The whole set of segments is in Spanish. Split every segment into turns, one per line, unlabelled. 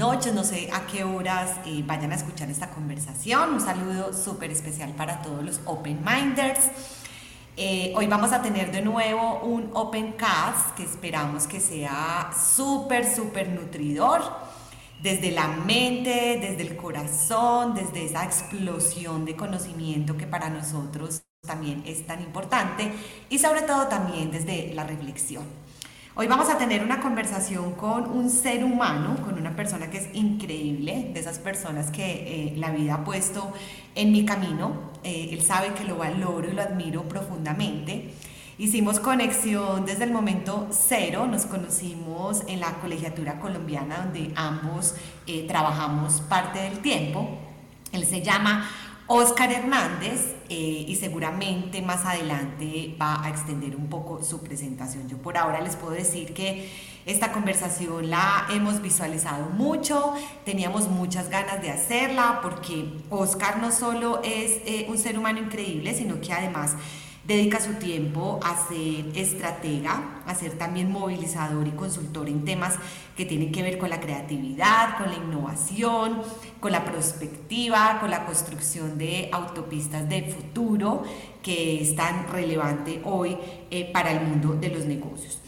noches, no sé a qué horas eh, vayan a escuchar esta conversación. Un saludo súper especial para todos los Open Minders. Eh, hoy vamos a tener de nuevo un Open Cast que esperamos que sea súper, súper nutridor. Desde la mente, desde el corazón, desde esa explosión de conocimiento que para nosotros también es tan importante y sobre todo también desde la reflexión. Hoy vamos a tener una conversación con un ser humano, con una persona que es increíble, de esas personas que eh, la vida ha puesto en mi camino. Eh, él sabe que lo valoro y lo admiro profundamente. Hicimos conexión desde el momento cero, nos conocimos en la colegiatura colombiana donde ambos eh, trabajamos parte del tiempo. Él se llama Oscar Hernández eh, y seguramente más adelante va a extender un poco su presentación. Yo por ahora les puedo decir que esta conversación la hemos visualizado mucho, teníamos muchas ganas de hacerla porque Oscar no solo es eh, un ser humano increíble, sino que además dedica su tiempo a ser estratega, a ser también movilizador y consultor en temas que tienen que ver con la creatividad, con la innovación, con la perspectiva, con la construcción de autopistas de futuro que es tan relevante hoy eh, para el mundo de los negocios.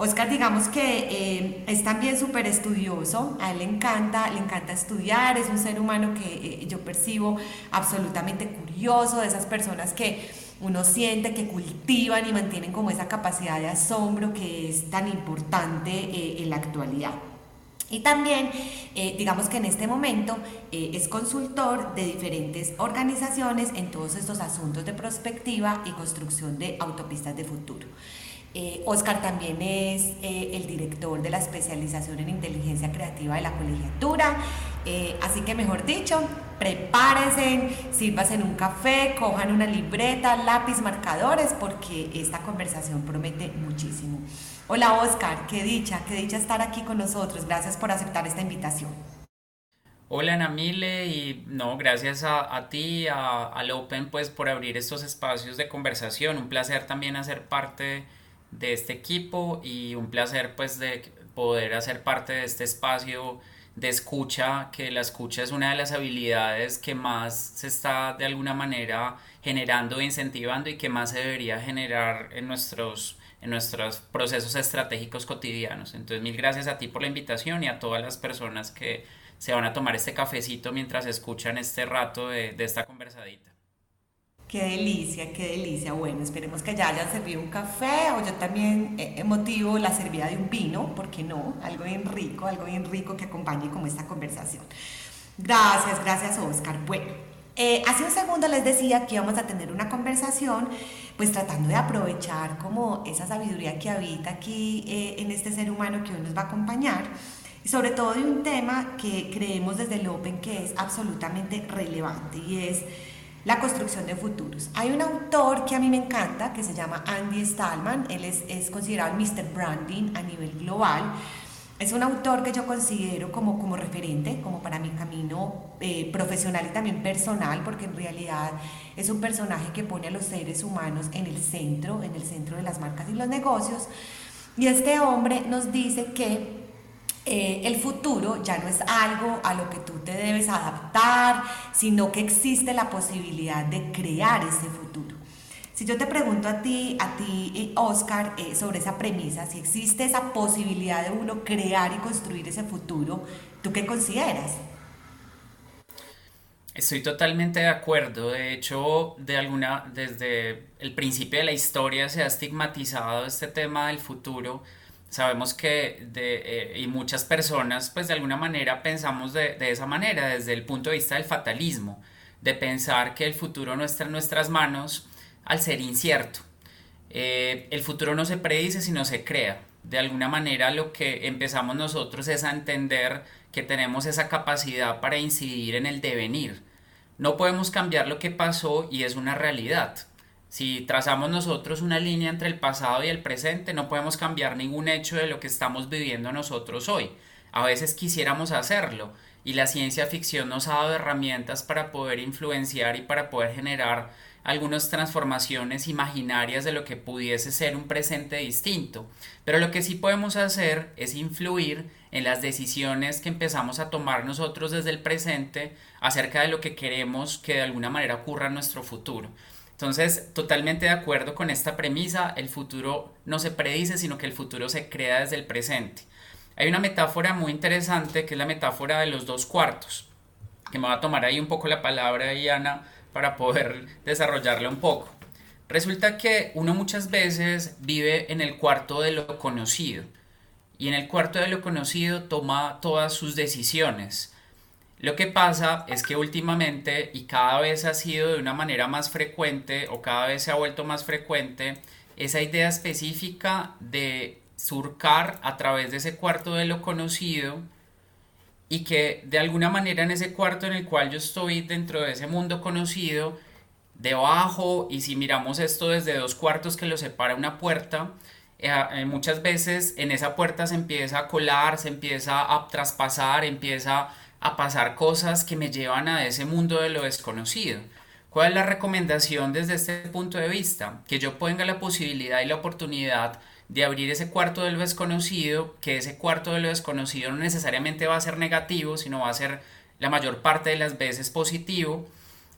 Oscar, digamos que eh, es también súper estudioso, a él le encanta, le encanta estudiar, es un ser humano que eh, yo percibo absolutamente curioso, de esas personas que uno siente que cultivan y mantienen como esa capacidad de asombro que es tan importante eh, en la actualidad. Y también, digamos que en este momento es consultor de diferentes organizaciones en todos estos asuntos de prospectiva y construcción de autopistas de futuro. Eh, Oscar también es eh, el director de la especialización en inteligencia creativa de la colegiatura. Eh, así que, mejor dicho, prepárense, sírvanse en un café, cojan una libreta, lápiz, marcadores, porque esta conversación promete muchísimo. Hola Oscar, qué dicha, qué dicha estar aquí con nosotros. Gracias por aceptar esta invitación.
Hola Namile y no, gracias a, a ti, a, al Open, pues por abrir estos espacios de conversación. Un placer también hacer parte de este equipo y un placer pues de poder hacer parte de este espacio de escucha, que la escucha es una de las habilidades que más se está de alguna manera generando e incentivando y que más se debería generar en nuestros, en nuestros procesos estratégicos cotidianos. Entonces, mil gracias a ti por la invitación y a todas las personas que se van a tomar este cafecito mientras escuchan este rato de, de esta conversadita.
Qué delicia, qué delicia. Bueno, esperemos que ya hayan servido un café o yo también emotivo la servida de un vino, ¿por qué no? Algo bien rico, algo bien rico que acompañe como esta conversación. Gracias, gracias Oscar. Bueno, eh, hace un segundo les decía que íbamos a tener una conversación, pues tratando de aprovechar como esa sabiduría que habita aquí eh, en este ser humano que hoy nos va a acompañar y sobre todo de un tema que creemos desde el Open que es absolutamente relevante y es la construcción de futuros. Hay un autor que a mí me encanta, que se llama Andy Stallman, él es, es considerado el Mr. Branding a nivel global. Es un autor que yo considero como, como referente, como para mi camino eh, profesional y también personal, porque en realidad es un personaje que pone a los seres humanos en el centro, en el centro de las marcas y los negocios. Y este hombre nos dice que eh, el futuro ya no es algo a lo que tú te debes adaptar, sino que existe la posibilidad de crear ese futuro. Si yo te pregunto a ti, a ti, eh, Oscar, eh, sobre esa premisa, si existe esa posibilidad de uno crear y construir ese futuro, ¿tú qué consideras?
Estoy totalmente de acuerdo. De hecho, de alguna, desde el principio de la historia se ha estigmatizado este tema del futuro sabemos que eh, y muchas personas pues de alguna manera pensamos de, de, esa manera desde el punto de vista del fatalismo de pensar que el futuro no está en nuestras manos al ser incierto. Eh, el futuro no se predice sino se crea. De alguna manera lo que empezamos nosotros es a entender que tenemos esa capacidad para incidir en el devenir. No podemos cambiar lo que pasó y es una realidad si trazamos nosotros una línea entre el pasado y el presente, no podemos cambiar ningún hecho de lo que estamos viviendo nosotros hoy. A veces quisiéramos hacerlo, y la ciencia ficción nos ha dado herramientas para poder influenciar y para poder generar algunas transformaciones imaginarias de lo que pudiese ser un presente distinto. Pero lo que sí podemos hacer es influir en las decisiones que empezamos a tomar nosotros desde el presente acerca de lo que queremos que de alguna manera ocurra en nuestro futuro. Entonces, totalmente de acuerdo con esta premisa, el futuro no se predice, sino que el futuro se crea desde el presente. Hay una metáfora muy interesante que es la metáfora de los dos cuartos, que me va a tomar ahí un poco la palabra, Diana, para poder desarrollarla un poco. Resulta que uno muchas veces vive en el cuarto de lo conocido y en el cuarto de lo conocido toma todas sus decisiones lo que pasa es que últimamente y cada vez ha sido de una manera más frecuente o cada vez se ha vuelto más frecuente esa idea específica de surcar a través de ese cuarto de lo conocido y que de alguna manera en ese cuarto en el cual yo estoy dentro de ese mundo conocido, debajo y si miramos esto desde dos cuartos que lo separa una puerta, eh, eh, muchas veces en esa puerta se empieza a colar, se empieza a traspasar, empieza a pasar cosas que me llevan a ese mundo de lo desconocido. ¿Cuál es la recomendación desde este punto de vista? Que yo ponga la posibilidad y la oportunidad de abrir ese cuarto de lo desconocido, que ese cuarto de lo desconocido no necesariamente va a ser negativo, sino va a ser la mayor parte de las veces positivo,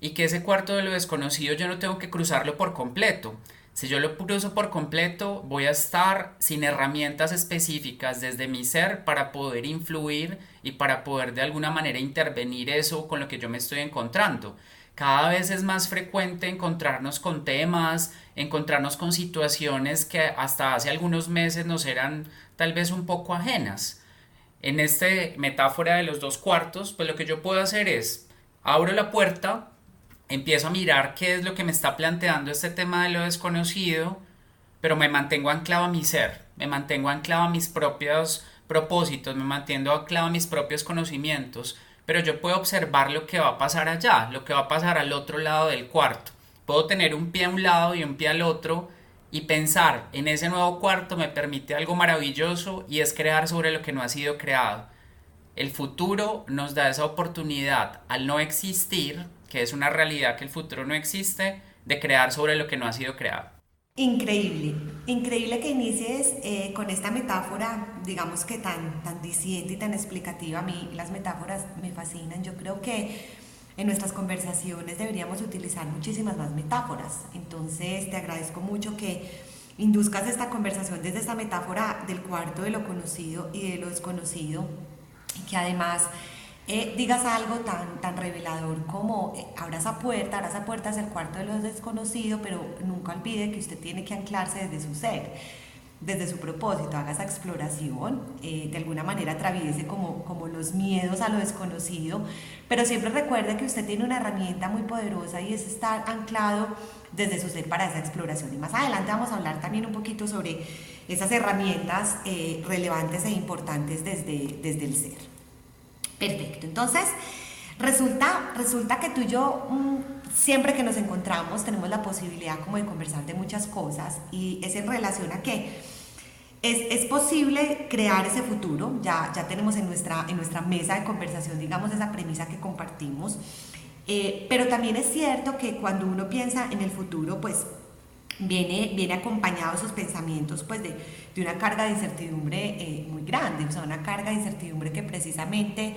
y que ese cuarto de lo desconocido yo no tengo que cruzarlo por completo, si yo lo cruzo por completo, voy a estar sin herramientas específicas desde mi ser para poder influir y para poder de alguna manera intervenir eso con lo que yo me estoy encontrando. Cada vez es más frecuente encontrarnos con temas, encontrarnos con situaciones que hasta hace algunos meses nos eran tal vez un poco ajenas. En esta metáfora de los dos cuartos, pues lo que yo puedo hacer es abro la puerta, empiezo a mirar qué es lo que me está planteando este tema de lo desconocido, pero me mantengo anclado a mi ser, me mantengo anclado a mis propios propósitos, me mantengo anclado a mis propios conocimientos, pero yo puedo observar lo que va a pasar allá, lo que va a pasar al otro lado del cuarto. Puedo tener un pie a un lado y un pie al otro y pensar en ese nuevo cuarto me permite algo maravilloso y es crear sobre lo que no ha sido creado. El futuro nos da esa oportunidad al no existir que es una realidad que el futuro no existe, de crear sobre lo que no ha sido creado.
Increíble, increíble que inicies eh, con esta metáfora, digamos que tan, tan diciente y tan explicativa. A mí las metáforas me fascinan. Yo creo que en nuestras conversaciones deberíamos utilizar muchísimas más metáforas. Entonces te agradezco mucho que induzcas esta conversación desde esta metáfora del cuarto de lo conocido y de lo desconocido, que además eh, digas algo tan, tan revelador como eh, abra esa puerta, abra esa puerta hacia el cuarto de los desconocidos, pero nunca olvide que usted tiene que anclarse desde su ser, desde su propósito, haga esa exploración, eh, de alguna manera atraviese como, como los miedos a lo desconocido, pero siempre recuerde que usted tiene una herramienta muy poderosa y es estar anclado desde su ser para esa exploración. Y más adelante vamos a hablar también un poquito sobre esas herramientas relevantes e importantes desde, desde el ser. Perfecto. Entonces, resulta, resulta que tú y yo, mm, siempre que nos encontramos, tenemos la posibilidad como de conversar de muchas cosas y es en relación a que es, es, posible crear ese futuro, ya, ya tenemos en nuestra, en nuestra mesa de conversación, digamos, esa premisa que compartimos, eh, pero también es cierto que cuando uno piensa en el futuro, pues viene, viene acompañado esos pensamientos pues de, de una carga de incertidumbre eh, muy grande, o sea, una carga de incertidumbre que precisamente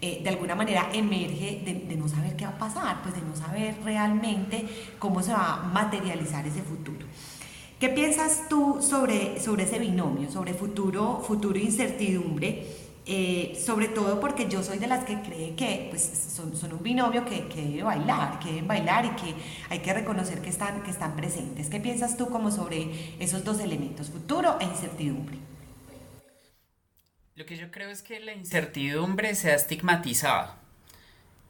eh, de alguna manera emerge de, no saber qué va a pasar, pues de no saber realmente cómo se va a materializar ese futuro. ¿Qué piensas tú sobre, sobre ese binomio, sobre futuro, futuro incertidumbre? Eh, sobre todo porque yo soy de las que cree que pues, son, un binomio que, que, debe bailar, que deben bailar y que hay que reconocer que están, que están presentes. ¿Qué piensas tú como sobre esos dos elementos, futuro e incertidumbre?
Lo que yo creo es que la incertidumbre se ha estigmatizado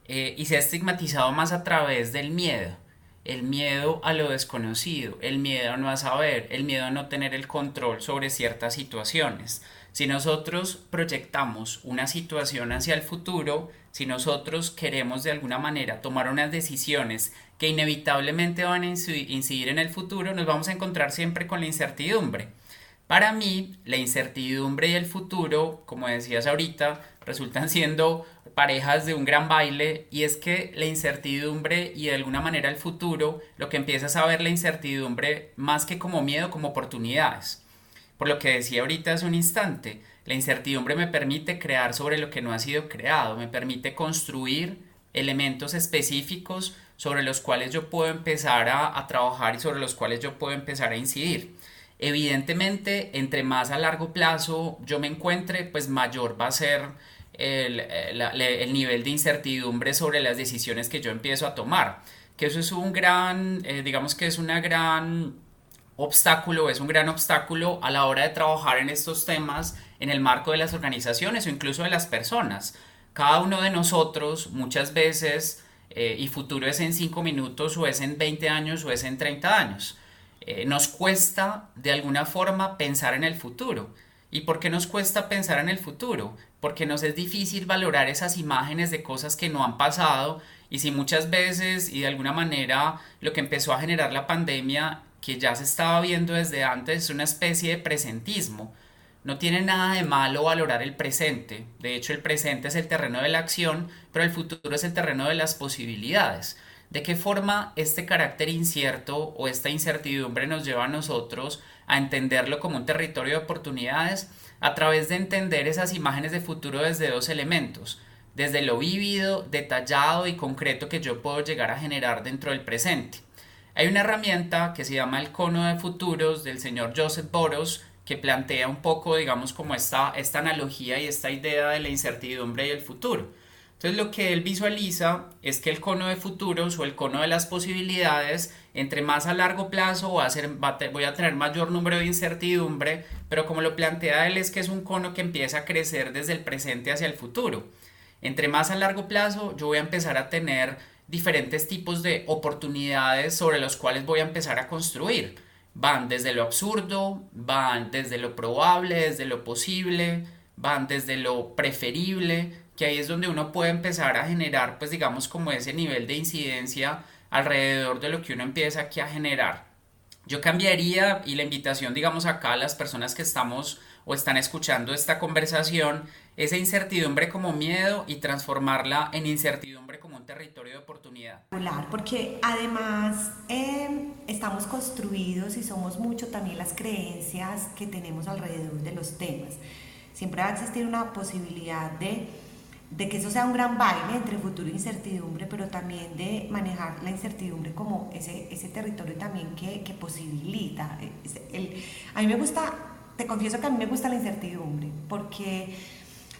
eh, y se ha estigmatizado más a través del miedo. El miedo a lo desconocido, el miedo a no saber, el miedo a no tener el control sobre ciertas situaciones. Si nosotros proyectamos una situación hacia el futuro, si nosotros queremos de alguna manera tomar unas decisiones que inevitablemente van a incidir en el futuro, nos vamos a encontrar siempre con la incertidumbre. Para mí, la incertidumbre y el futuro, como decías ahorita, resultan siendo parejas de un gran baile y es que la incertidumbre y de alguna manera el futuro, lo que empiezas a ver la incertidumbre más que como miedo, como oportunidades. Por lo que decía ahorita hace un instante, la incertidumbre me permite crear sobre lo que no ha sido creado, me permite construir elementos específicos sobre los cuales yo puedo empezar a, trabajar y sobre los cuales yo puedo empezar a incidir. Evidentemente, entre más a largo plazo yo me encuentre, pues mayor va a ser el, el, nivel de incertidumbre sobre las decisiones que yo empiezo a tomar. Que eso es un gran, eh, digamos que es una gran obstáculo, es un gran obstáculo a la hora de trabajar en estos temas en el marco de las organizaciones o incluso de las personas. Cada uno de nosotros muchas veces, eh, y futuro es en 5 minutos o es en 20 años o es en 30 años, eh, nos cuesta de alguna forma pensar en el futuro. ¿Y por qué nos cuesta pensar en el futuro? Porque nos es difícil valorar esas imágenes de cosas que no han pasado y si muchas veces y de alguna manera lo que empezó a generar la pandemia que ya se estaba viendo desde antes es una especie de presentismo no tiene nada de malo valorar el presente. De hecho, el presente es el terreno de la acción, pero el futuro es el terreno de las posibilidades. ¿De qué forma este carácter incierto o esta incertidumbre nos lleva a nosotros a entenderlo como un territorio de oportunidades? A través de entender esas imágenes de futuro desde dos elementos, desde lo vívido, detallado y concreto que yo puedo llegar a generar dentro del presente. Hay una herramienta que se llama el cono de futuros del señor Joseph Boros, que plantea un poco, digamos, como esta, esta analogía y esta idea de la incertidumbre y el futuro. Entonces lo que él visualiza es que el cono de futuros o el cono de las posibilidades, entre más a largo plazo voy a tener mayor número de incertidumbre, pero como lo plantea él es que es un cono que empieza a crecer desde el presente hacia el futuro. Entre más a largo plazo yo voy a empezar a tener diferentes tipos de oportunidades sobre los cuales voy a empezar a construir van desde lo absurdo, van desde lo probable, desde lo posible, van desde lo preferible, que ahí es donde uno puede empezar a generar, pues digamos, como ese nivel de incidencia alrededor de lo que uno empieza aquí a generar. Yo cambiaría y la invitación, digamos, acá a las personas que estamos o están escuchando esta conversación, esa incertidumbre como miedo y transformarla en incertidumbre territorio de oportunidad.
Porque además em, estamos construidos y somos mucho también las creencias que tenemos alrededor de los temas. Siempre va a existir una posibilidad de, de que eso sea un gran baile entre futuro e incertidumbre, pero también de manejar la incertidumbre como ese, ese territorio también que, que posibilita. El, a mí me gusta te confieso que a mí me gusta la incertidumbre, porque,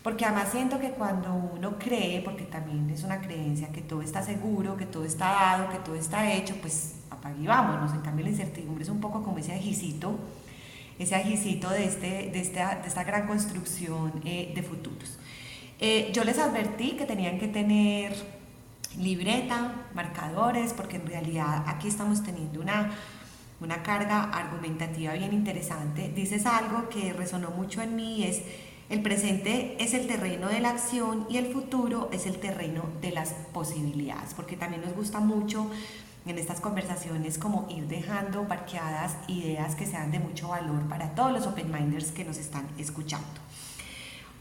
porque además siento que cuando uno cree, porque también es una creencia, que todo está seguro, que todo está dado, que todo está hecho, pues apague vámonos. En cambio la incertidumbre es un poco como ese ajicito, ese ajicito de, este, de, esta, de esta gran construcción eh, de futuros. Eh, yo les advertí que tenían que tener libreta, marcadores, porque en realidad aquí estamos teniendo una una carga argumentativa bien interesante. Dices algo que resonó mucho en mí, es el presente es el terreno de la acción y el futuro es el terreno de las posibilidades, porque también nos gusta mucho en estas conversaciones como ir dejando parqueadas ideas que sean de mucho valor para todos los open minders que nos están escuchando.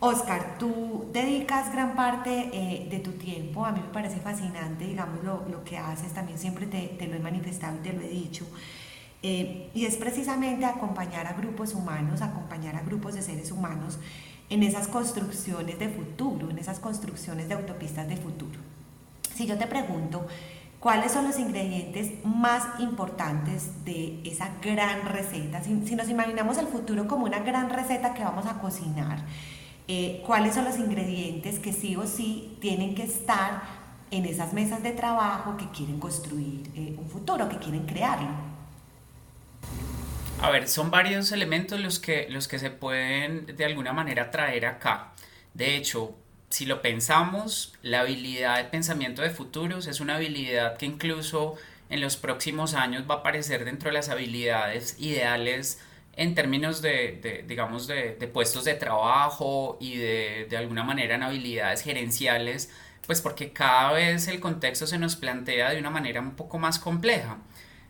Oscar, tú dedicas gran parte eh, de tu tiempo, a mí me parece fascinante, digamos, lo, lo que haces, también siempre te, lo he manifestado y te lo he dicho, eh, y es precisamente acompañar a grupos humanos, acompañar a grupos de seres humanos en esas construcciones de futuro, en esas construcciones de autopistas de futuro. Si yo te pregunto, ¿cuáles son los ingredientes más importantes de esa gran receta? Si, nos imaginamos el futuro como una gran receta que vamos a cocinar, eh, ¿cuáles son los ingredientes que sí o sí tienen que estar en esas mesas de trabajo que quieren construir eh, un futuro, que quieren crearlo?
A ver, son varios elementos los que, los que se pueden de alguna manera traer acá. De hecho, si lo pensamos, la habilidad de pensamiento de futuros es una habilidad que incluso en los próximos años va a aparecer dentro de las habilidades ideales en términos de, digamos, de, puestos de trabajo y de, de alguna manera en habilidades gerenciales, pues porque cada vez el contexto se nos plantea de una manera un poco más compleja.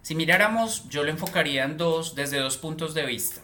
Si miráramos, yo lo enfocaría en dos, desde dos puntos de vista.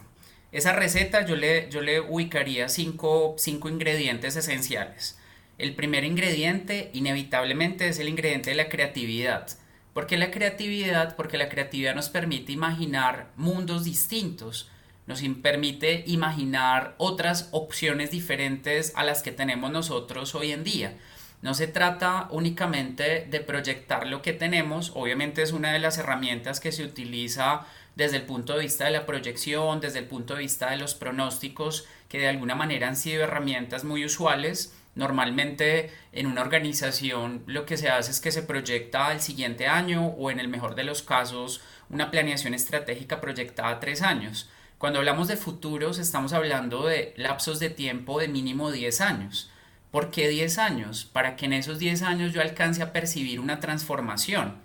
Esa receta yo le, yo le ubicaría cinco, cinco ingredientes esenciales. el primer ingrediente inevitablemente es el ingrediente de la creatividad. ¿Por qué la creatividad? Porque la creatividad nos permite imaginar mundos distintos, nos permite imaginar otras opciones diferentes a las que tenemos nosotros hoy en día. No se trata únicamente de proyectar lo que tenemos, obviamente es una de las herramientas que se utiliza desde el punto de vista de la proyección, desde el punto de vista de los pronósticos, que de alguna manera han sido herramientas muy usuales. Normalmente en una organización lo que se hace es que se proyecta al siguiente año o en el mejor de los casos una planeación estratégica proyectada a tres años. Cuando hablamos de futuros estamos hablando de lapsos de tiempo de mínimo 10 años. ¿Por qué 10 años? Para que en esos 10 años yo alcance a percibir una transformación.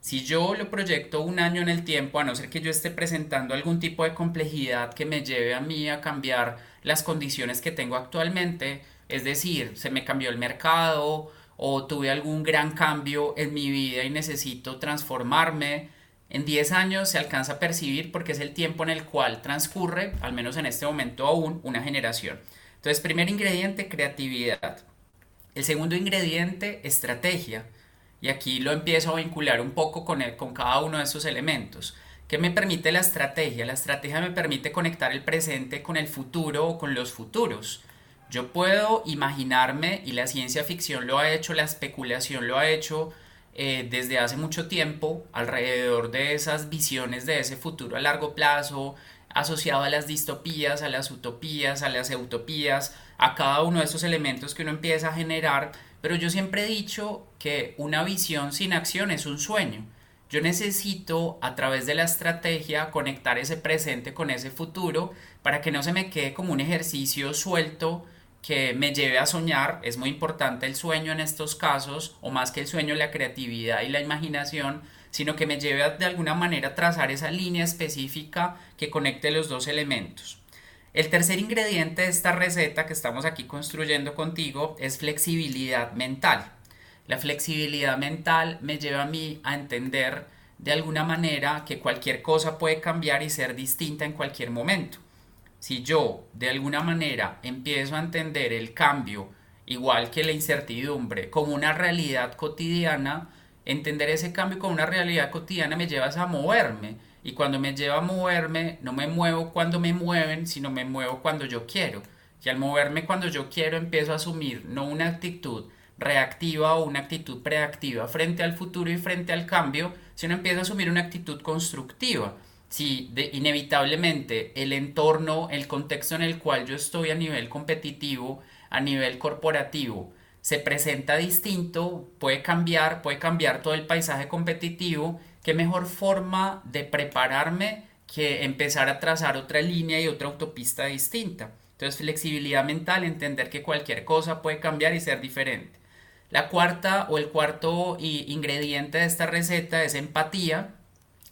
Si yo lo proyecto un año en el tiempo, a no ser que yo esté presentando algún tipo de complejidad que me lleve a mí a cambiar las condiciones que tengo actualmente, es decir, se me cambió el mercado o tuve algún gran cambio en mi vida y necesito transformarme, en 10 años se alcanza a percibir porque es el tiempo en el cual transcurre, al menos en este momento aún, una generación. Entonces, primer ingrediente, creatividad. El segundo ingrediente, estrategia. Y aquí lo empiezo a vincular un poco con, con cada uno de esos elementos. ¿Qué me permite la estrategia? La estrategia me permite conectar el presente con el futuro o con los futuros. Yo puedo imaginarme, y la ciencia ficción lo ha hecho, la especulación lo ha hecho eh, desde hace mucho tiempo, alrededor de esas visiones de ese futuro a largo plazo, asociado a las distopías, a las utopías, a las utopías, a cada uno de esos elementos que uno empieza a generar, pero yo siempre he dicho que una visión sin acción es un sueño. Yo necesito a través de la estrategia conectar ese presente con ese futuro para que no se me quede como un ejercicio suelto que me lleve a soñar. Es muy importante el sueño en estos casos, o más que el sueño, la creatividad y la imaginación, sino que me lleve a, de alguna manera a trazar esa línea específica que conecte los dos elementos. El tercer ingrediente de esta receta que estamos aquí construyendo contigo es flexibilidad mental. La flexibilidad mental me lleva a mí a entender de alguna manera que cualquier cosa puede cambiar y ser distinta en cualquier momento. Si yo de alguna manera empiezo a entender el cambio, igual que la incertidumbre, como una realidad cotidiana, entender ese cambio como una realidad cotidiana me lleva a moverme. Y cuando me lleva a moverme, no me muevo cuando me mueven, sino me muevo cuando yo quiero. Y al moverme cuando yo quiero, empiezo a asumir no una actitud reactiva o una actitud preactiva frente al futuro y frente al cambio, sino empiezo a asumir una actitud constructiva. Si de, inevitablemente el entorno, el contexto en el cual yo estoy a nivel competitivo, a nivel corporativo, se presenta distinto, puede cambiar, puede cambiar todo el paisaje competitivo, qué mejor forma de prepararme que empezar a trazar otra línea y otra autopista distinta. Entonces, flexibilidad mental, entender que cualquier cosa puede cambiar y ser diferente. La cuarta o el cuarto ingrediente de esta receta es empatía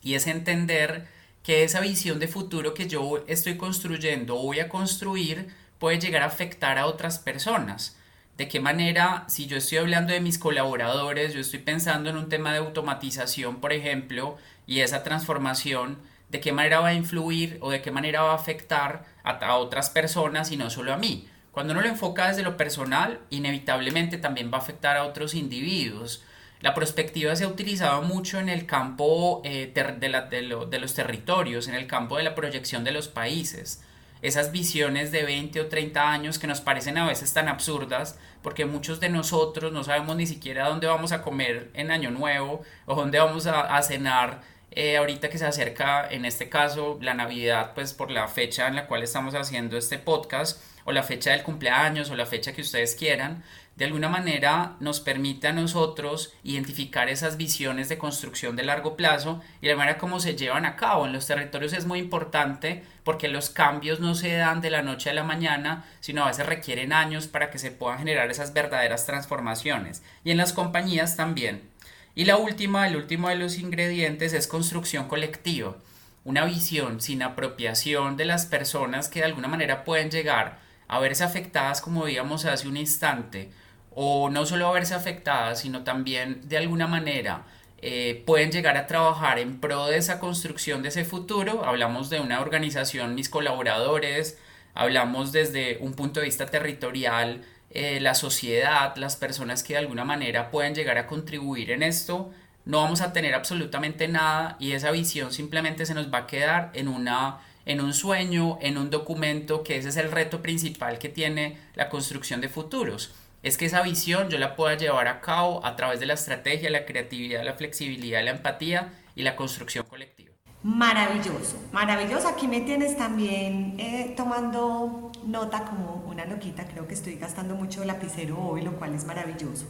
y es entender que esa visión de futuro que yo estoy construyendo o voy a construir puede llegar a afectar a otras personas de qué manera, si yo estoy hablando de mis colaboradores, yo estoy pensando en un tema de automatización, por ejemplo, y esa transformación, de qué manera va a influir o de qué manera va a afectar a, otras personas y no solo a mí. Cuando uno lo enfoca desde lo personal, inevitablemente también va a afectar a otros individuos. La perspectiva se ha utilizado mucho en el campo eh, de, de los territorios, en el campo de la proyección de los países esas visiones de 20 o 30 años que nos parecen a veces tan absurdas, porque muchos de nosotros no sabemos ni siquiera dónde vamos a comer en Año Nuevo o dónde vamos a, cenar eh, ahorita que se acerca, en este caso, la Navidad, pues por la fecha en la cual estamos haciendo este podcast, o la fecha del cumpleaños, o la fecha que ustedes quieran, de alguna manera nos permite a nosotros identificar esas visiones de construcción de largo plazo y la manera como se llevan a cabo en los territorios es muy importante porque los cambios no se dan de la noche a la mañana, sino a veces requieren años para que se puedan generar esas verdaderas transformaciones. Y en las compañías también. Y la última, el último de los ingredientes es construcción colectiva. Una visión sin apropiación de las personas que de alguna manera pueden llegar a verse afectadas como veíamos hace un instante o no solo a verse afectadas, sino también de alguna manera eh, pueden llegar a trabajar en pro de esa construcción de ese futuro. Hablamos de una organización, mis colaboradores, hablamos desde un punto de vista territorial, eh, la sociedad, las personas que de alguna manera pueden llegar a contribuir en esto, no vamos a tener absolutamente nada y esa visión simplemente se nos va a quedar en una en un sueño, en un documento, que ese es el reto principal que tiene la construcción de futuros. Es que esa visión yo la pueda llevar a cabo a través de la estrategia, la creatividad, la flexibilidad, la empatía y la construcción colectiva.
Maravilloso, maravilloso. Aquí me tienes también eh, tomando nota como una loquita. Creo que estoy gastando mucho lapicero hoy, lo cual es maravilloso.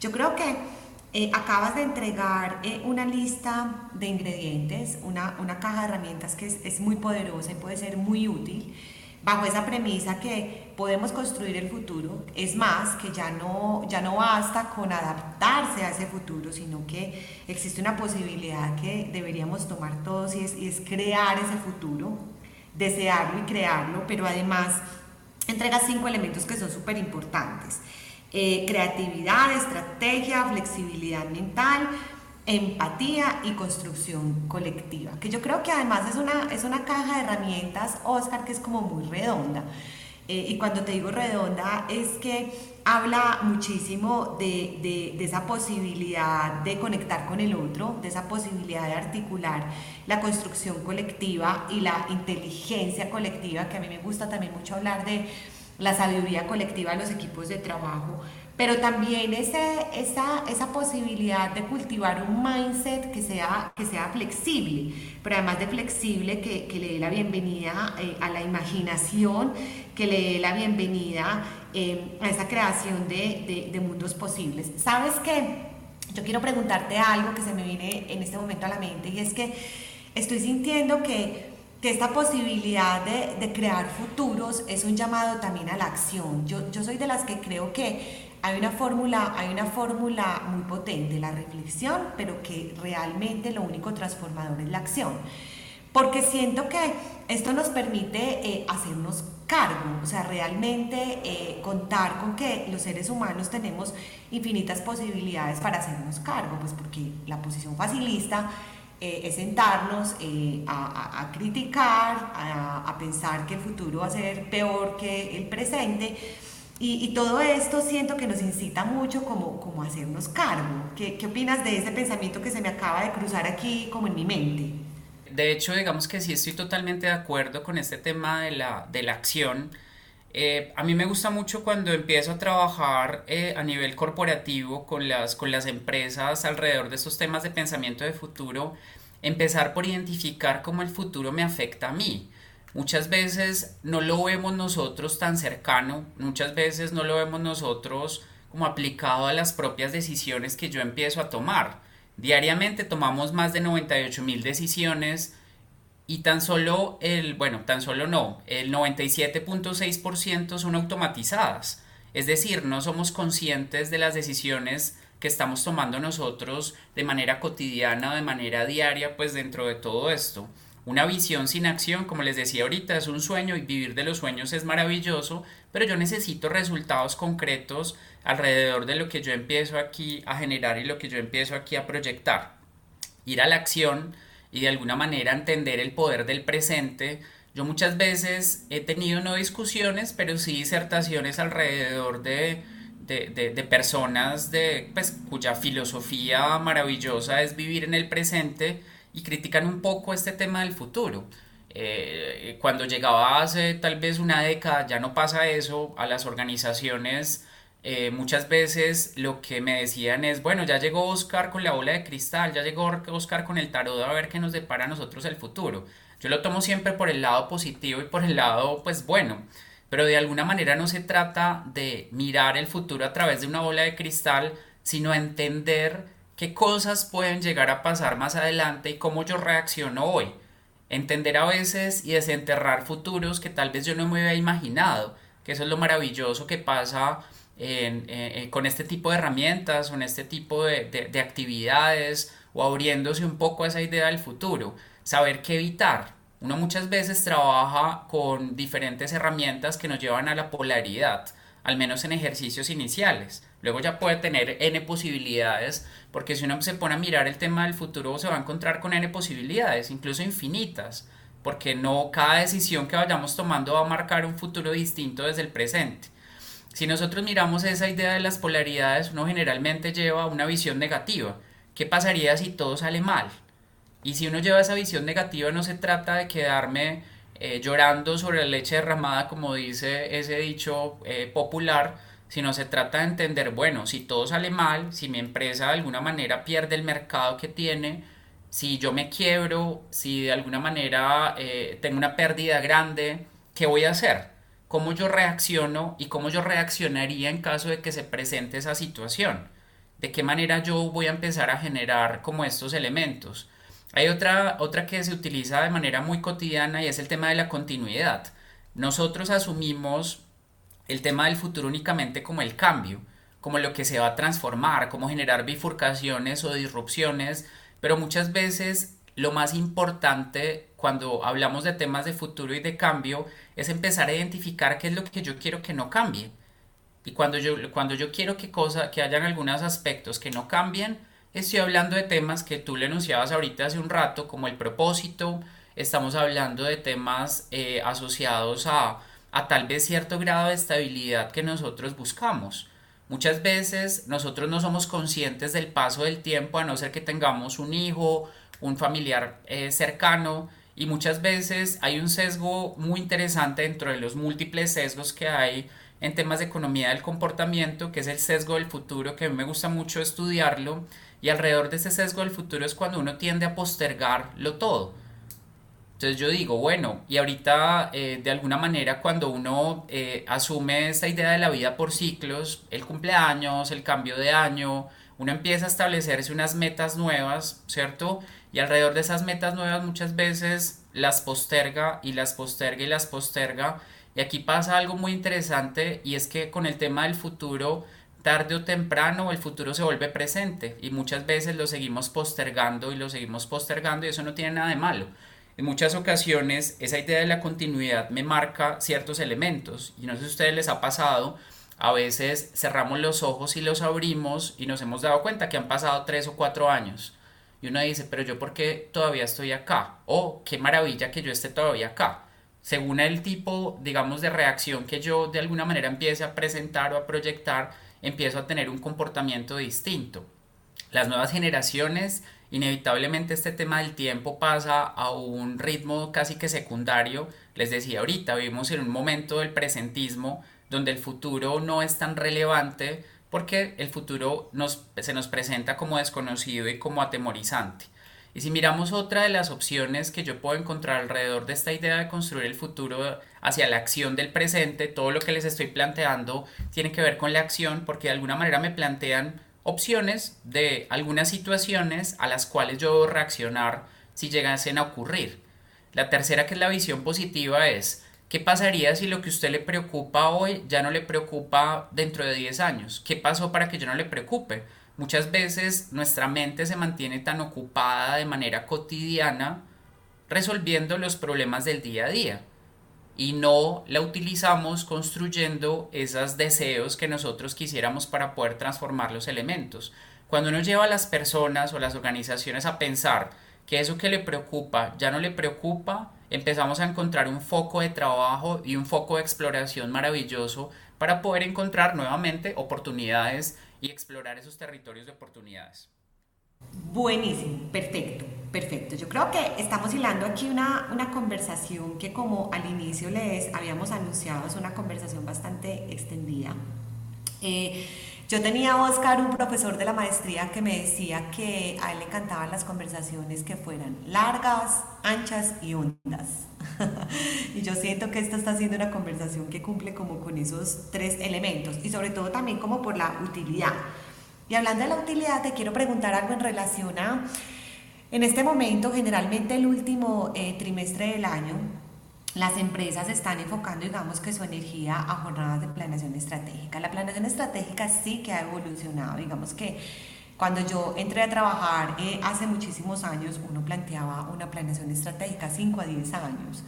Yo creo que eh, acabas de entregar eh, una lista de ingredientes, una, una, caja de herramientas que es, es, muy poderosa y puede ser muy útil, bajo esa premisa que podemos construir el futuro. Es más, que ya no, ya no basta con adaptarse a ese futuro, sino que existe una posibilidad que deberíamos tomar todos y es, es crear ese futuro, desearlo y crearlo, pero además entrega cinco elementos que son súper importantes. Eh, creatividad, estrategia, flexibilidad mental, empatía y construcción colectiva, que yo creo que además es una, es una caja de herramientas, Oscar, que es como muy redonda. Eh, y cuando te digo redonda es que habla muchísimo de, de, de, esa posibilidad de conectar con el otro, de esa posibilidad de articular la construcción colectiva y la inteligencia colectiva, que a mí me gusta también mucho hablar de la sabiduría colectiva de los equipos de trabajo, pero también esa, esa posibilidad de cultivar un mindset que sea, que sea flexible, pero además de flexible que, que le dé la bienvenida eh, a la imaginación, que le dé la bienvenida eh, a esa creación de, de, de mundos posibles. ¿Sabes qué? Yo quiero preguntarte algo que se me viene en este momento a la mente y es que estoy sintiendo que que esta posibilidad de, de, crear futuros es un llamado también a la acción. Yo, yo soy de las que creo que hay una fórmula, hay una fórmula muy potente, la reflexión, pero que realmente lo único transformador es la acción. Porque siento que esto nos permite eh, hacernos cargo, o sea, realmente eh, contar con que los seres humanos tenemos infinitas posibilidades para hacernos cargo, pues porque la posición facilista eh, es sentarnos eh, a, criticar, a, pensar que el futuro va a ser peor que el presente. Y, y, todo esto siento que nos incita mucho como, como a hacernos cargo. ¿Qué, ¿Qué opinas de ese pensamiento que se me acaba de cruzar aquí como en mi mente?
De hecho, digamos que sí estoy totalmente de acuerdo con este tema de la, de la acción. Eh, a mí me gusta mucho cuando empiezo a trabajar eh, a nivel corporativo con las, con las empresas alrededor de estos temas de pensamiento de futuro, empezar por identificar cómo el futuro me afecta a mí. Muchas veces no lo vemos nosotros tan cercano, muchas veces no lo vemos nosotros como aplicado a las propias decisiones que yo empiezo a tomar. Diariamente tomamos más de 98 mil decisiones y tan solo el, bueno, tan solo no, el 97.6% son automatizadas. Es decir, no somos conscientes de las decisiones que estamos tomando nosotros de manera cotidiana de manera diaria, pues dentro de todo esto. Una visión sin acción, como les decía ahorita, es un sueño y vivir de los sueños es maravilloso, pero yo necesito resultados concretos alrededor de lo que yo empiezo aquí a generar y lo que yo empiezo aquí a proyectar. Ir a la acción y de alguna manera entender el poder del presente. Yo muchas veces he tenido no discusiones, pero sí disertaciones alrededor de, de, de, de personas de, pues, cuya filosofía maravillosa es vivir en el presente y critican un poco este tema del futuro. Eh, cuando llegaba hace tal vez una década, ya no pasa eso, a las organizaciones eh, muchas veces lo que me decían es, bueno, ya llegó Oscar con la bola de cristal, ya llegó Oscar con el tarot a ver qué nos depara a nosotros el futuro. Yo lo tomo siempre por el lado positivo y por el lado, pues bueno, pero de alguna manera no se trata de mirar el futuro a través de una bola de cristal, sino entender qué cosas pueden llegar a pasar más adelante y cómo yo reacciono hoy. Entender a veces y desenterrar futuros que tal vez yo no me había imaginado, que eso es lo maravilloso que pasa en, eh, con este tipo de herramientas en este tipo de, de, de, actividades o abriéndose un poco a esa idea del futuro. Saber qué evitar. Uno muchas veces trabaja con diferentes herramientas que nos llevan a la polaridad, al menos en ejercicios iniciales. Luego ya puede tener n posibilidades, porque si uno se pone a mirar el tema del futuro se va a encontrar con n posibilidades, incluso infinitas, porque no cada decisión que vayamos tomando va a marcar un futuro distinto desde el presente. Si nosotros miramos esa idea de las polaridades, uno generalmente lleva una visión negativa. ¿Qué pasaría si todo sale mal? Y si uno lleva esa visión negativa, no se trata de quedarme eh, llorando sobre la leche derramada, como dice ese dicho eh, popular, sino se trata de entender, bueno, si todo sale mal, si mi empresa de alguna manera pierde el mercado que tiene, si yo me quiebro, si de alguna manera eh, tengo una pérdida grande, ¿qué voy a hacer? ¿Cómo yo reacciono y cómo yo reaccionaría en caso de que se presente esa situación? ¿De qué manera yo voy a empezar a generar como estos elementos? Hay otra, otra que se utiliza de manera muy cotidiana y es el tema de la continuidad. Nosotros asumimos el tema del futuro únicamente como el cambio, como lo que se va a transformar, como generar bifurcaciones o disrupciones pero muchas veces lo más importante cuando hablamos de temas de futuro y de cambio es empezar a identificar qué es lo que yo quiero que no cambie. Y cuando yo, cuando yo quiero que, cosa, que hayan algunos aspectos que no cambien, estoy hablando de temas que tú le enunciabas ahorita hace un rato, como el propósito, estamos hablando de temas eh, asociados a, a tal vez cierto grado de estabilidad que nosotros buscamos. Muchas veces nosotros no somos conscientes del paso del tiempo a no ser que tengamos un hijo, un familiar eh, cercano y muchas veces hay un sesgo muy interesante dentro de los múltiples sesgos que hay en temas de economía del comportamiento, que es el sesgo del futuro, que a mí me gusta mucho estudiarlo y alrededor de ese sesgo del futuro es cuando uno tiende a postergarlo todo entonces yo digo, bueno, y ahorita eh, de alguna manera cuando uno eh, asume esta idea de la vida por ciclos, el cumpleaños, el cambio de año, uno empieza a establecerse unas metas nuevas, ¿cierto? Y alrededor de esas metas nuevas muchas veces las posterga y las posterga y las posterga. Y aquí pasa algo muy interesante y es que con el tema del futuro, tarde o temprano el futuro se vuelve presente y muchas veces lo seguimos postergando y lo seguimos postergando y eso no tiene nada de malo. En muchas ocasiones esa idea de la continuidad me marca ciertos elementos y no sé si a ustedes les ha pasado, a veces cerramos los ojos y los abrimos y nos hemos dado cuenta que han pasado tres o cuatro años. Y uno dice, pero yo por qué todavía estoy acá? O qué maravilla que yo esté todavía acá. Según el tipo, digamos, de reacción que yo de alguna manera empiece a presentar o a proyectar, empiezo a tener un comportamiento distinto. Las nuevas generaciones inevitablemente este tema del tiempo pasa a un ritmo casi que secundario. Les decía ahorita, vivimos en un momento del presentismo donde el futuro no es tan relevante porque el futuro nos, se nos presenta como desconocido y como atemorizante. Y si miramos otra de las opciones que yo puedo encontrar alrededor de esta idea de construir el futuro hacia la acción del presente, todo lo que les estoy planteando tiene que ver con la acción porque de alguna manera me plantean opciones de algunas situaciones a las cuales yo debo reaccionar si llegasen a ocurrir. La tercera, que es la visión positiva, es ¿qué pasaría si lo que a usted le preocupa hoy ya no le preocupa dentro de 10 años? ¿Qué pasó para que yo no le preocupe? Muchas veces nuestra mente se mantiene tan ocupada de manera cotidiana resolviendo los problemas del día a día y no la utilizamos construyendo esos deseos que nosotros quisiéramos para poder transformar los elementos. Cuando uno lleva a las personas o las organizaciones a pensar que eso que le preocupa ya no le preocupa, empezamos a encontrar un foco de trabajo y un foco de exploración maravilloso para poder encontrar nuevamente oportunidades y explorar esos territorios de oportunidades.
Buenísimo, perfecto, perfecto. Yo creo que estamos hilando aquí una, una conversación que como al inicio les habíamos anunciado es una conversación bastante extendida. Eh, yo tenía a Oscar, un profesor de la maestría, que me decía que a él le encantaban las conversaciones que fueran largas, anchas y hondas. y yo siento que esta está siendo una conversación que cumple como con esos tres elementos y sobre todo también como por la utilidad. Y hablando de la utilidad, te quiero preguntar algo en relación a, en este momento, generalmente el último eh, trimestre del año, las empresas están enfocando, digamos, que su energía a jornadas de planeación estratégica. La planeación estratégica sí que ha evolucionado, digamos que cuando yo entré a trabajar eh, hace muchísimos años, uno planteaba una planeación estratégica 5 a 10 años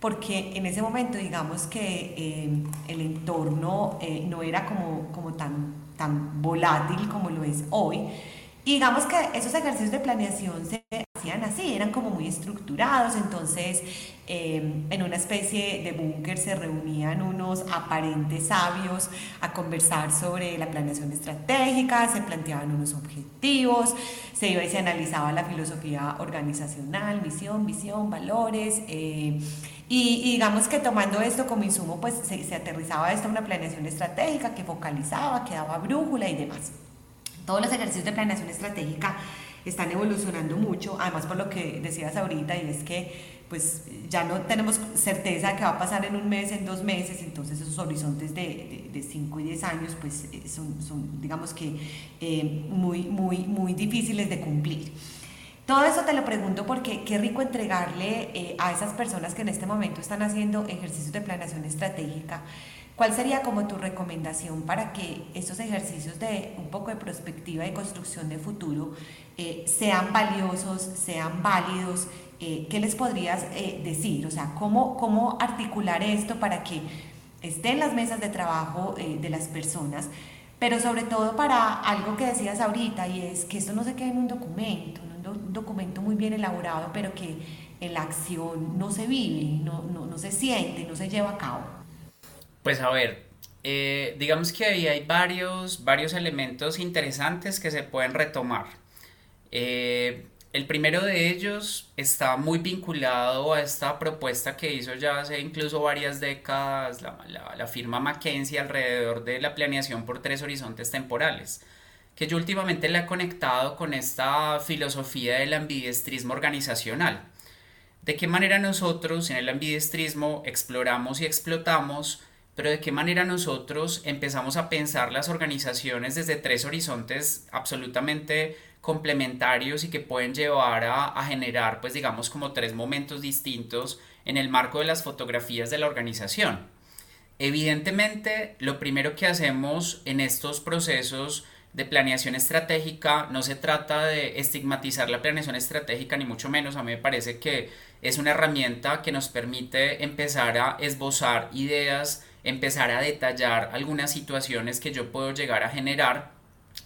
porque en ese momento digamos que eh, el entorno no era como, como tan tan volátil como lo es hoy. Y digamos que esos ejercicios de planeación se hacían así, eran como muy estructurados, entonces em, en una especie de búnker se reunían unos aparentes sabios a conversar sobre la planeación estratégica, se planteaban unos objetivos, se iba y se analizaba la filosofía organizacional, misión, visión, valores. Eh, y, digamos que tomando esto como insumo, pues se, aterrizaba esto a una planeación estratégica que focalizaba, que daba brújula y demás. Todos los ejercicios de planeación estratégica están evolucionando mucho, además por lo que decías ahorita, y es que pues ya no tenemos certeza de que va a pasar en un mes, en dos meses, entonces esos horizontes de 5 y 10 años pues eh, son, son digamos que eh, muy, muy, muy difíciles de cumplir. Todo eso te lo pregunto porque qué rico entregarle eh, a esas personas que en este momento están haciendo ejercicios de planeación estratégica ¿Cuál sería como tu recomendación para que estos ejercicios de un poco de perspectiva y construcción de futuro eh, sean valiosos, sean válidos? Eh, ¿Qué les podrías decir? O sea, ¿cómo, ¿cómo articular esto para que esté en las mesas de trabajo de las personas? Pero sobre todo para algo que decías ahorita y es que esto no se quede en un documento, un documento muy bien elaborado, pero que en la acción no se vive, no, no, no se siente, no se lleva a cabo.
Pues a ver, eh, digamos que ahí hay varios, varios elementos interesantes que se pueden retomar. Eh, el primero de ellos está muy vinculado a esta propuesta que hizo ya hace incluso varias décadas la, la, firma McKinsey alrededor de la planeación por tres horizontes temporales, que yo últimamente la he conectado con esta filosofía del ambidiestrismo organizacional. ¿De qué manera nosotros en el ambidiestrismo exploramos y explotamos pero de qué manera nosotros empezamos a pensar las organizaciones desde tres horizontes absolutamente complementarios y que pueden llevar a, generar, pues digamos, como tres momentos distintos en el marco de las fotografías de la organización. Evidentemente, lo primero que hacemos en estos procesos de planeación estratégica no se trata de estigmatizar la planeación estratégica, ni mucho menos. A mí me parece que es una herramienta que nos permite empezar a esbozar ideas empezar a detallar algunas situaciones que yo puedo llegar a generar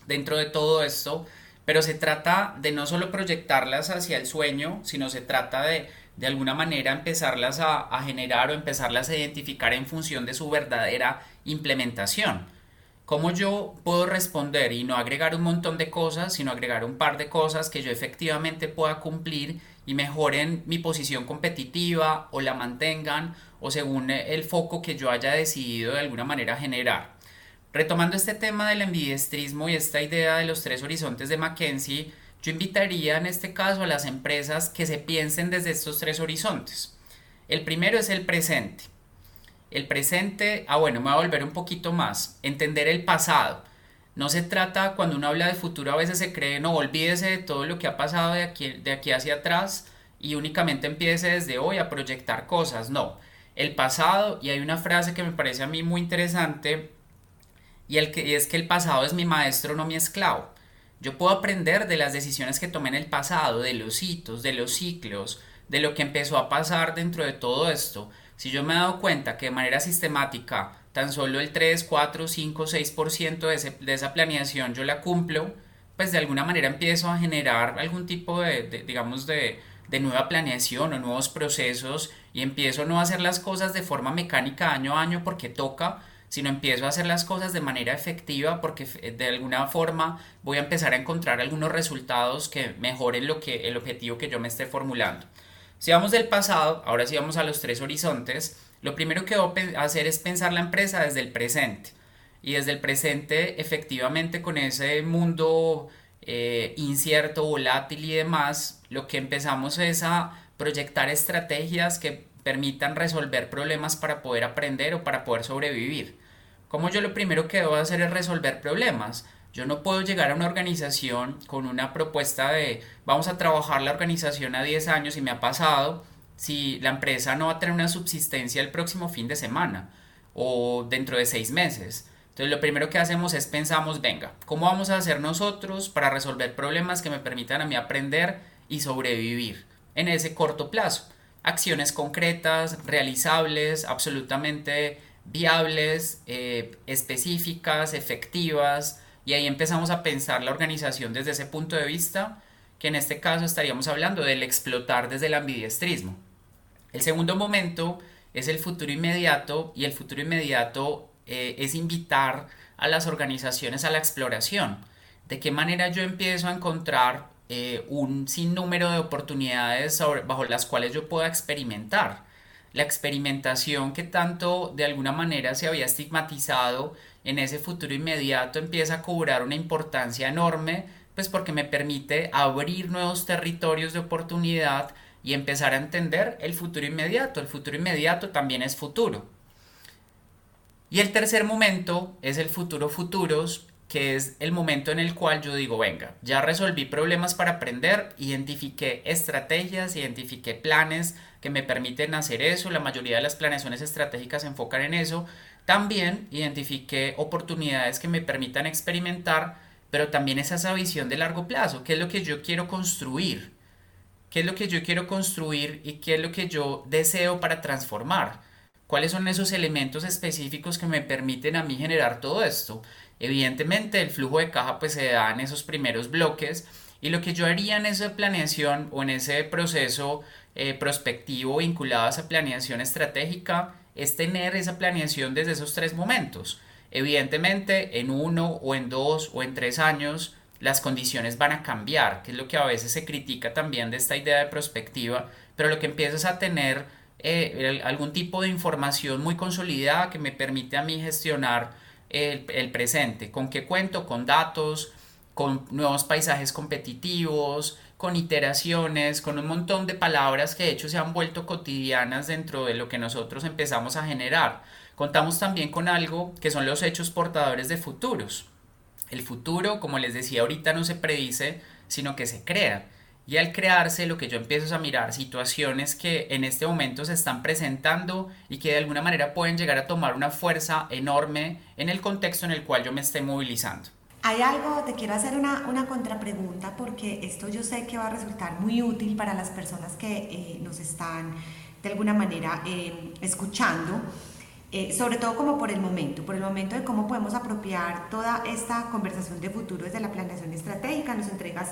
dentro de todo esto, pero se trata de no solo proyectarlas hacia el sueño, sino se trata de de alguna manera empezarlas a, a generar o empezarlas a identificar en función de su verdadera implementación. ¿Cómo yo puedo responder y no agregar un montón de cosas, sino agregar un par de cosas que yo efectivamente pueda cumplir y mejoren mi posición competitiva o la mantengan o según el foco que yo haya decidido de alguna manera generar. Retomando este tema del envidiestrismo y esta idea de los tres horizontes de Mackenzie, yo invitaría en este caso a las empresas que se piensen desde estos tres horizontes. El primero es el presente. El presente, ah bueno, me voy a volver un poquito más, entender el pasado. No se trata, cuando uno habla de futuro, a veces se cree, no, olvídese de todo lo que ha pasado de aquí, de aquí hacia atrás y únicamente empiece desde hoy a proyectar cosas. No, el pasado, y hay una frase que me parece a mí muy interesante, y, el que, es que el pasado es mi maestro, no mi esclavo. Yo puedo aprender de las decisiones que tomé en el pasado, de los hitos, de los ciclos, de lo que empezó a pasar dentro de todo esto. Si yo me he dado cuenta que de manera sistemática tan solo el 3, 4, 5, 6% de, de esa planeación yo la cumplo, pues de alguna manera empiezo a generar algún tipo de digamos, de, de nueva planeación o nuevos procesos y empiezo no a hacer las cosas de forma mecánica año a año porque toca, sino empiezo a hacer las cosas de manera efectiva porque de alguna forma voy a empezar a encontrar algunos resultados que mejoren lo que, el objetivo que yo me esté formulando. Si vamos del pasado, ahora sí vamos a los tres horizontes, lo primero que a hacer es pensar la empresa desde el presente. Y desde el presente, efectivamente, con ese mundo eh, incierto, volátil y demás, lo que empezamos es a proyectar estrategias que permitan resolver problemas para poder aprender o para poder sobrevivir. Como yo lo primero que debo hacer es resolver problemas. Yo no puedo llegar a una organización con una propuesta de vamos a trabajar la organización a 10 años y me ha pasado si la empresa no va a tener una subsistencia el próximo fin de semana o dentro de seis meses. Entonces lo primero que hacemos es pensamos, venga, ¿cómo vamos a hacer nosotros para resolver problemas que me permitan a mí aprender y sobrevivir en ese corto plazo? Acciones concretas, realizables, absolutamente viables, eh, específicas, efectivas, y ahí empezamos a pensar la organización desde ese punto de vista que en este caso estaríamos hablando del explotar desde el ambidiestrismo. El segundo momento es el futuro inmediato y el futuro inmediato eh, es invitar a las organizaciones a la exploración. ¿De qué manera yo empiezo a encontrar eh, un sinnúmero de oportunidades bajo las cuales yo pueda experimentar? La experimentación que tanto de alguna manera se había estigmatizado en ese futuro inmediato empieza a cobrar una importancia enorme, pues porque me permite abrir nuevos territorios de oportunidad y empezar a entender el futuro inmediato. El futuro inmediato también es futuro. Y el tercer momento es el futuro futuros, que es el momento en el cual yo digo, venga, ya resolví problemas para aprender, identifiqué estrategias, identifiqué planes que me permiten hacer eso, la mayoría de las planeaciones estratégicas se enfocan en eso, también identifiqué oportunidades que me permitan experimentar, pero también es esa visión de largo plazo, qué es lo que yo quiero construir, qué es lo que yo quiero construir y qué es lo que yo deseo para transformar. ¿Cuáles son esos elementos específicos que me permiten a mí generar todo esto? Evidentemente el flujo de caja pues se da en esos primeros bloques y lo que yo haría en esa planeación o en ese proceso eh, prospectivo vinculado a esa planeación estratégica es tener esa planeación desde esos tres momentos. Evidentemente en uno o en dos o en tres años las condiciones van a cambiar, que es lo que a veces se critica también de esta idea de prospectiva, pero lo que empiezas a tener eh, algún tipo de información muy consolidada que me permite a mí gestionar el, presente, con qué cuento, con datos, con nuevos paisajes competitivos, con iteraciones, con un montón de palabras que de hecho se han vuelto cotidianas dentro de lo que nosotros empezamos a generar. Contamos también con algo que son los hechos portadores de futuros. El futuro, como les decía ahorita, no se predice, sino que se crea. Y al crearse, lo que yo empiezo es a mirar situaciones que en este momento se están presentando y que de alguna manera pueden llegar a tomar una fuerza enorme en el contexto en el cual yo me esté movilizando.
Hay algo, te quiero hacer una, una contrapregunta porque esto yo sé que va a resultar muy útil para las personas que eh, nos están de alguna manera eh, escuchando. Eh, sobre todo como por el momento, por el momento de cómo podemos apropiar toda esta conversación de futuro desde la planeación estratégica. Nos entregas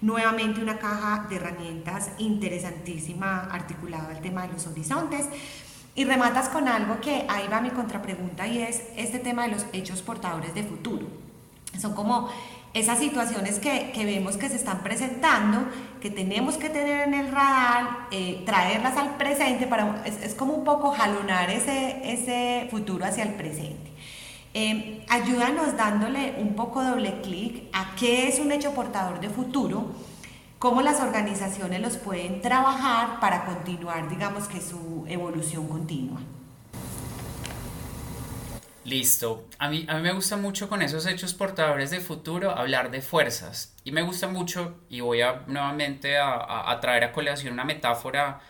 nuevamente una caja de herramientas interesantísima articulada al tema de los horizontes. Y rematas con algo que ahí va mi contrapregunta y es este tema de los hechos portadores de futuro. Son como esas situaciones que, que, vemos que se están presentando, que tenemos que tener en el radar, eh, traerlas al presente, para, es, como un poco jalonar ese, ese futuro hacia el presente. Eh, ayúdanos dándole un poco doble clic a qué es un hecho portador de futuro, cómo las organizaciones los pueden trabajar para continuar, digamos que su evolución continua.
Listo. A mí, a mí me gusta mucho con esos hechos portadores de futuro hablar de fuerzas. Y me gusta mucho, y voy a nuevamente a, a, traer a colación una metáfora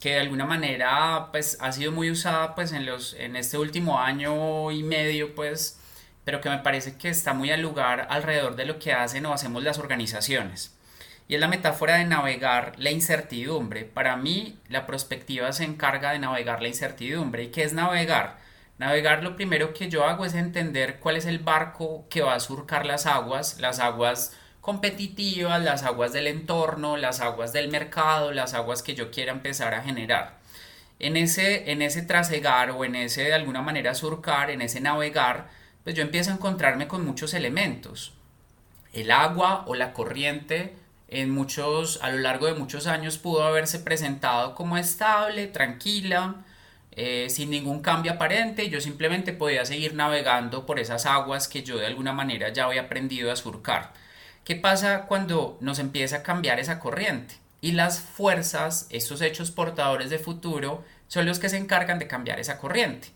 que de alguna manera pues ha sido muy usada pues en los en este último año y medio pues pero que me parece que está muy al lugar alrededor de lo que hacen o hacemos las organizaciones. Y es la metáfora de navegar la incertidumbre. Para mí la perspectiva se encarga de navegar la incertidumbre. Y qué es navegar Navegar lo primero que yo hago es entender cuál es el barco que va a surcar las aguas, las aguas competitivas, las aguas del entorno, las aguas del mercado, las aguas que yo quiera empezar a generar. En ese, en ese trasegar o en ese de alguna manera surcar, en ese navegar, pues yo empiezo a encontrarme con muchos elementos. El agua o la corriente en muchos, a lo largo de muchos años pudo haberse presentado como estable, tranquila, eh, sin ningún cambio aparente, yo simplemente podía seguir navegando por esas aguas que yo de alguna manera ya había aprendido a surcar. ¿Qué pasa cuando nos empieza a cambiar esa corriente? Y las fuerzas, estos hechos portadores de futuro, son los que se encargan de cambiar esa corriente.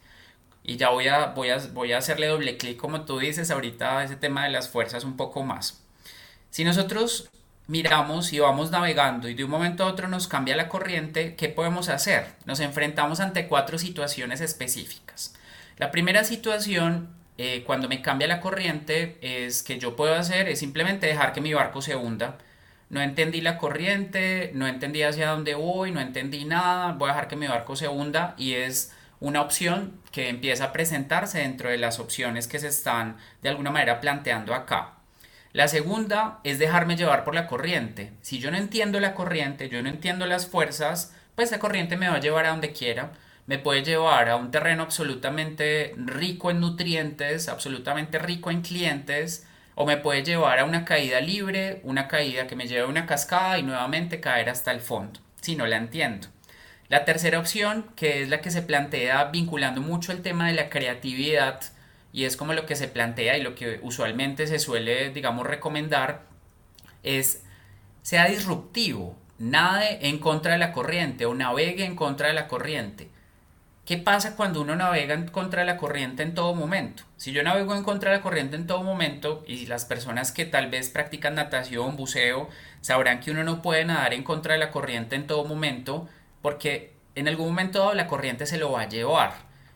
Y ya voy a, voy a, voy a hacerle doble clic, como tú dices, ahorita ese tema de las fuerzas un poco más. Si nosotros miramos y vamos navegando y de un momento a otro nos cambia la corriente, ¿qué podemos hacer? Nos enfrentamos ante cuatro situaciones específicas. La primera situación, eh, cuando me cambia la corriente, es que yo puedo hacer es simplemente dejar que mi barco se hunda. No entendí la corriente, no entendí hacia dónde voy, no entendí nada, voy a dejar que mi barco se hunda y es una opción que empieza a presentarse dentro de las opciones que se están de alguna manera planteando acá. La segunda es dejarme llevar por la corriente. Si yo no entiendo la corriente, yo no entiendo las fuerzas, pues la corriente me va a llevar a donde quiera. Me puede llevar a un terreno absolutamente rico en nutrientes, absolutamente rico en clientes, o me puede llevar a una caída libre, una caída que me lleve a una cascada y nuevamente caer hasta el fondo, si no la entiendo. La tercera opción, que es la que se plantea vinculando mucho el tema de la creatividad, y es como lo que se plantea y lo que usualmente se suele, digamos, recomendar, es sea disruptivo, nade en contra de la corriente o navegue en contra de la corriente. ¿Qué pasa cuando uno navega en contra de la corriente en todo momento? Si yo navego en contra de la corriente en todo momento y las personas que tal vez practican natación, buceo, sabrán que uno no puede nadar en contra de la corriente en todo momento porque en algún momento la corriente se lo va a llevar.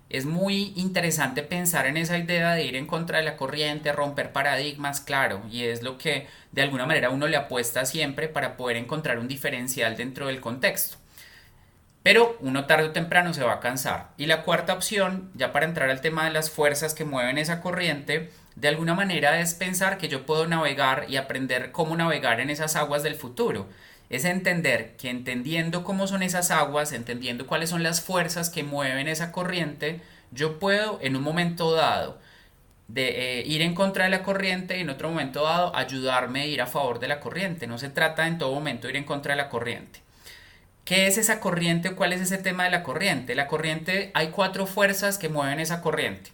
Es muy interesante pensar en esa idea de ir en contra de la corriente, romper paradigmas, claro, y es lo que de alguna manera uno le apuesta siempre para poder encontrar un diferencial dentro del contexto. Pero uno tarde o temprano se va a cansar. Y la cuarta opción, ya para entrar al tema de las fuerzas que mueven esa corriente, de alguna manera es pensar que yo puedo navegar y aprender cómo navegar en esas aguas del futuro. Es entender que entendiendo cómo son esas aguas, entendiendo cuáles son las fuerzas que mueven esa corriente, yo puedo en un momento dado de eh, ir en contra de la corriente y en otro momento dado ayudarme a ir a favor de la corriente. No se trata en todo momento de ir en contra de la corriente. ¿Qué es esa corriente o cuál es ese tema de la corriente? La corriente, hay cuatro fuerzas que mueven esa corriente.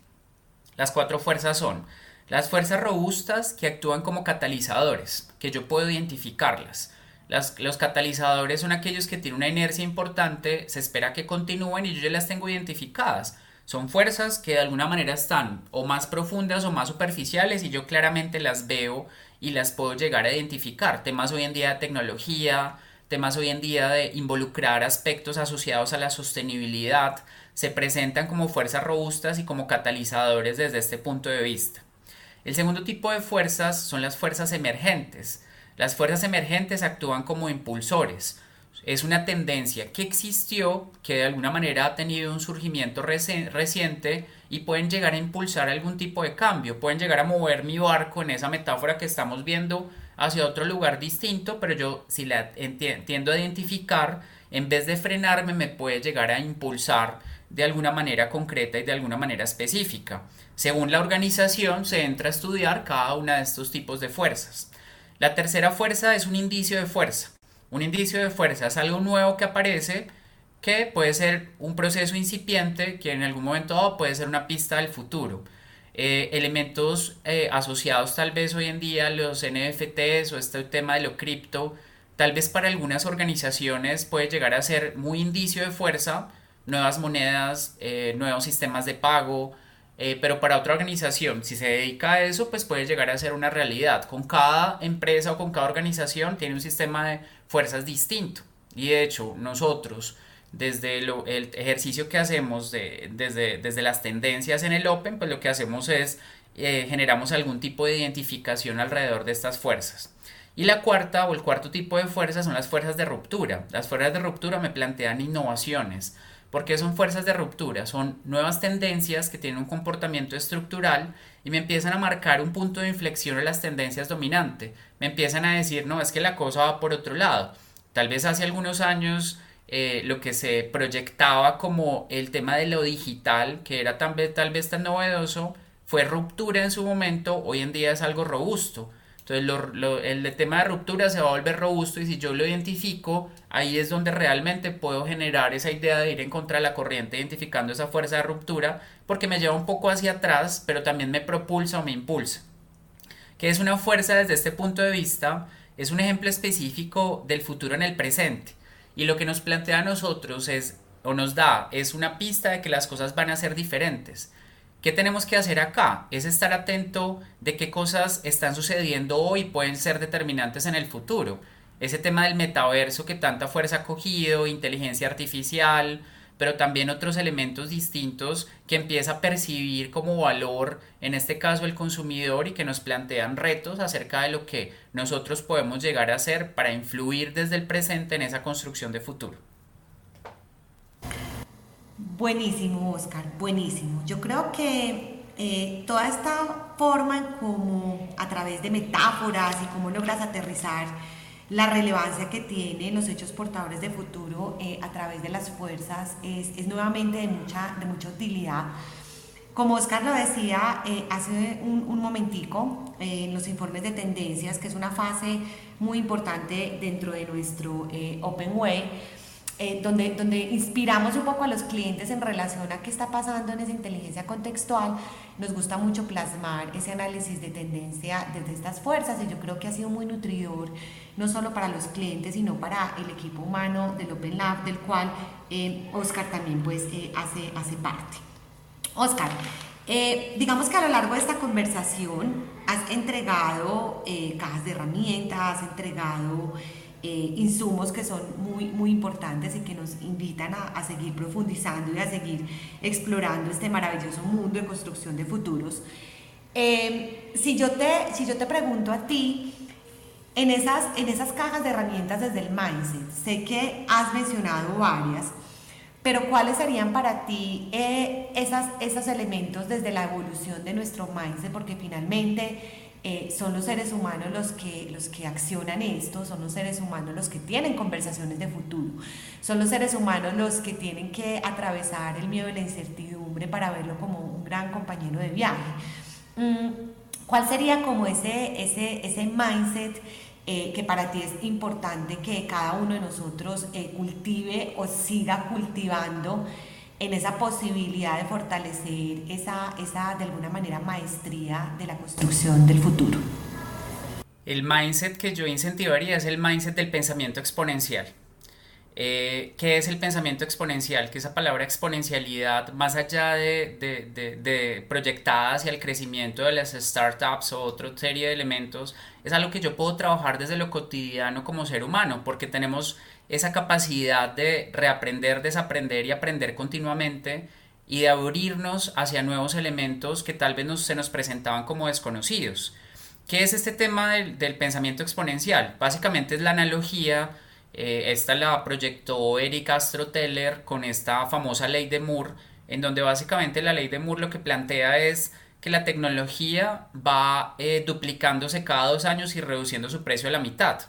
Las cuatro fuerzas son las fuerzas robustas que actúan como catalizadores, que yo puedo identificarlas. los catalizadores son aquellos que tienen una inercia importante, se espera que continúen y yo las tengo identificadas. Son fuerzas que de alguna manera están o más profundas o más superficiales y yo claramente las veo y las puedo llegar a identificar. Temas hoy en día de tecnología, temas hoy en día de involucrar aspectos asociados a la sostenibilidad se presentan como fuerzas robustas y como catalizadores desde este punto de vista. El segundo tipo de fuerzas son las fuerzas emergentes. Las fuerzas emergentes actúan como impulsores. Es una tendencia que existió, que de alguna manera ha tenido un surgimiento reciente y pueden llegar a impulsar algún tipo de cambio, pueden llegar a mover mi barco en esa metáfora que estamos viendo hacia otro lugar distinto, pero yo si la entiendo a identificar, en vez de frenarme, me puede llegar a impulsar de alguna manera concreta y de alguna manera específica. Según la organización, se entra a estudiar cada una de estos tipos de fuerzas. La tercera fuerza es un indicio de fuerza. Un indicio de fuerza es algo nuevo que aparece que puede ser un proceso incipiente que en algún momento puede ser una pista del futuro. Eh, elementos eh, asociados tal vez hoy en día los NFTs o este tema de lo cripto, tal vez para algunas organizaciones puede llegar a ser muy indicio de fuerza, nuevas monedas, eh, nuevos sistemas de pago, pero para otra organización, si se dedica a eso, pues puede llegar a ser una realidad. Con cada empresa o con cada organización tiene un sistema de fuerzas distinto. Y de hecho, nosotros desde el ejercicio que hacemos desde, desde las tendencias en el Open, pues lo que hacemos es eh, generamos algún tipo de identificación alrededor de estas fuerzas. Y la cuarta o el cuarto tipo de fuerzas son las fuerzas de ruptura. Las fuerzas de ruptura me plantean innovaciones. porque son fuerzas de ruptura? Son nuevas tendencias que tienen un comportamiento estructural y me empiezan a marcar un punto de inflexión en las tendencias dominantes. Me empiezan a decir, no, es que la cosa va por otro lado. Tal vez hace algunos años eh, lo que se proyectaba como el tema de lo digital, que era vez, tal vez tan novedoso, fue ruptura en su momento, hoy en día es algo robusto. Entonces el tema de ruptura se va a volver robusto y si yo lo identifico, ahí es donde realmente puedo generar esa idea de ir en contra de la corriente identificando esa fuerza de ruptura, porque me lleva un poco hacia atrás, pero también me propulsa o me impulsa. Que es una fuerza desde este punto de vista? Es un ejemplo específico del futuro en el presente. Y lo que nos plantea a nosotros es, o nos da, es una pista de que las cosas van a ser diferentes. ¿Qué tenemos que hacer acá? Es estar atento de qué cosas están sucediendo hoy y pueden ser determinantes en el futuro. Ese tema del metaverso que tanta fuerza ha cogido, inteligencia artificial, pero también otros elementos distintos que empieza a percibir como valor, en este caso el consumidor, y que nos plantean retos acerca de lo que nosotros podemos llegar a hacer para influir desde el presente en esa construcción de futuro.
Buenísimo, Oscar, buenísimo. Yo creo que eh, toda esta forma en cómo a través de metáforas y cómo logras aterrizar la relevancia que tienen los hechos portadores de futuro eh, a través de las fuerzas es, es, nuevamente de mucha, de mucha utilidad. Como Oscar lo decía eh, hace un, un momentico, en los informes de tendencias, que es una fase muy importante dentro de nuestro Open Way, eh, donde, donde inspiramos un poco a los clientes en relación a qué está pasando en esa inteligencia contextual, nos gusta mucho plasmar ese análisis de tendencia desde estas fuerzas y yo creo que ha sido muy nutridor, no solo para los clientes, sino para el equipo humano del Open Lab, del cual eh, Oscar también pues, eh, hace, hace parte. Oscar, digamos que a lo largo de esta conversación has entregado cajas de herramientas, has entregado... Eh, insumos que son muy, muy importantes y que nos invitan a, a, seguir profundizando y a seguir explorando este maravilloso mundo de construcción de futuros. Eh, si, yo te, si yo te pregunto a ti, en esas, en esas cajas de herramientas desde el mindset, sé que has mencionado varias, pero ¿cuáles serían para ti eh, esas, esos elementos desde la evolución de nuestro mindset? Porque finalmente eh, son los seres humanos los que, los que accionan esto, son los seres humanos los que tienen conversaciones de futuro, son los seres humanos los que tienen que atravesar el miedo y la incertidumbre para verlo como un gran compañero de viaje. Mm, ¿Cuál sería como ese, ese, ese mindset eh, que para ti es importante que cada uno de nosotros eh, cultive o siga cultivando? En esa posibilidad de fortalecer esa, esa, de alguna manera, maestría de la construcción del futuro.
El mindset que yo incentivaría es el mindset del pensamiento exponencial. Eh, ¿Qué es el pensamiento exponencial? Que esa palabra exponencialidad, más allá de, de, de, de, proyectada hacia el crecimiento de las startups o otra serie de elementos, es algo que yo puedo trabajar desde lo cotidiano como ser humano, porque tenemos esa capacidad de reaprender, desaprender y aprender continuamente y de abrirnos hacia nuevos elementos que tal vez se nos presentaban como desconocidos. ¿Qué es este tema del, pensamiento exponencial? Básicamente es la analogía, eh, esta la proyectó Eric Astroteller con esta famosa ley de Moore, en donde básicamente la ley de Moore lo que plantea es que la tecnología va eh, duplicándose cada dos años y reduciendo su precio a la mitad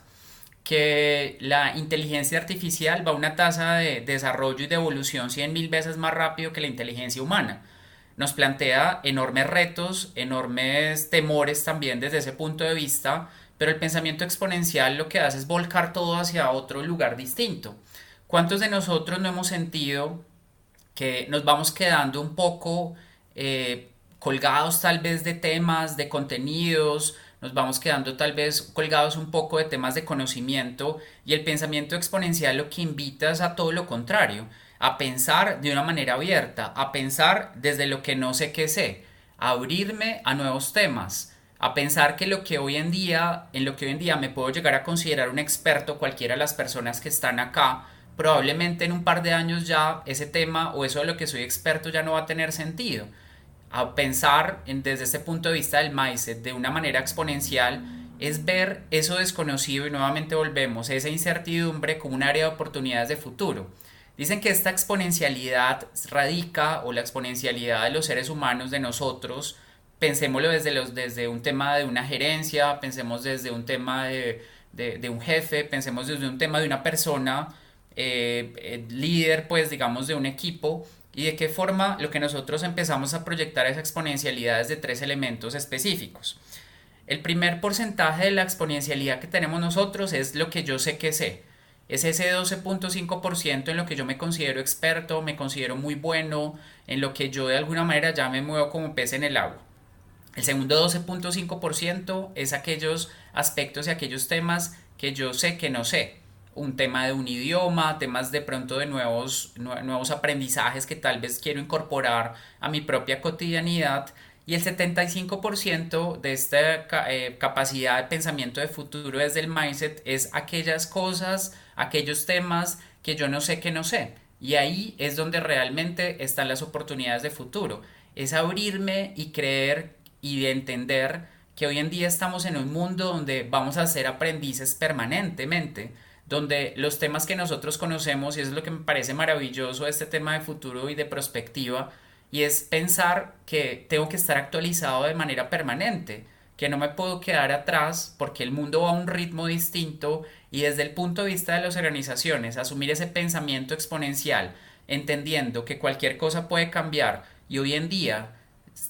que la inteligencia artificial va a una tasa de desarrollo y de evolución 100 mil veces más rápido que la inteligencia humana. Nos plantea enormes retos, enormes temores también desde ese punto de vista, pero el pensamiento exponencial lo que hace es volcar todo hacia otro lugar distinto. ¿Cuántos de nosotros no hemos sentido que nos vamos quedando un poco eh, colgados tal vez de temas, de contenidos, nos vamos quedando tal vez colgados un poco de temas de conocimiento y el pensamiento exponencial lo que invita es a todo lo contrario, a pensar de una manera abierta, a pensar desde lo que no sé qué sé, a abrirme a nuevos temas, a pensar que lo que hoy en día, en lo que hoy en día me puedo llegar a considerar un experto, cualquiera de las personas que están acá, probablemente en un par de años ya ese tema o eso de lo que soy experto ya no va a tener sentido a pensar desde este punto de vista del mindset de una manera exponencial es ver eso desconocido y nuevamente volvemos, esa incertidumbre como un área de oportunidades de futuro. Dicen que esta exponencialidad radica o la exponencialidad de los seres humanos, de nosotros, pensémoslo desde, los, desde un tema de una gerencia, pensemos desde un tema de, de, un jefe, pensemos desde un tema de una persona, eh, eh, líder, pues digamos, de un equipo, y de qué forma lo que nosotros empezamos a proyectar es exponencialidades de tres elementos específicos. El primer porcentaje de la exponencialidad que tenemos nosotros es lo que yo sé que sé. Es ese 12.5% en lo que yo me considero experto, me considero muy bueno, en lo que yo de alguna manera ya me muevo como pez en el agua. El segundo 12.5% es aquellos aspectos y aquellos temas que yo sé que no sé un tema de un idioma, temas de pronto de nuevos, nuevos aprendizajes que tal vez quiero incorporar a mi propia cotidianidad. Y el 75% de esta eh, capacidad de pensamiento de futuro desde el mindset es aquellas cosas, aquellos temas que yo no sé que no sé. Y ahí es donde realmente están las oportunidades de futuro. Es abrirme y creer y entender que hoy en día estamos en un mundo donde vamos a ser aprendices permanentemente donde los temas que nosotros conocemos, y es lo que me parece maravilloso este tema de futuro y de perspectiva, y es pensar que tengo que estar actualizado de manera permanente, que no me puedo quedar atrás porque el mundo va a un ritmo distinto y desde el punto de vista de las organizaciones, asumir ese pensamiento exponencial, entendiendo que cualquier cosa puede cambiar y hoy en día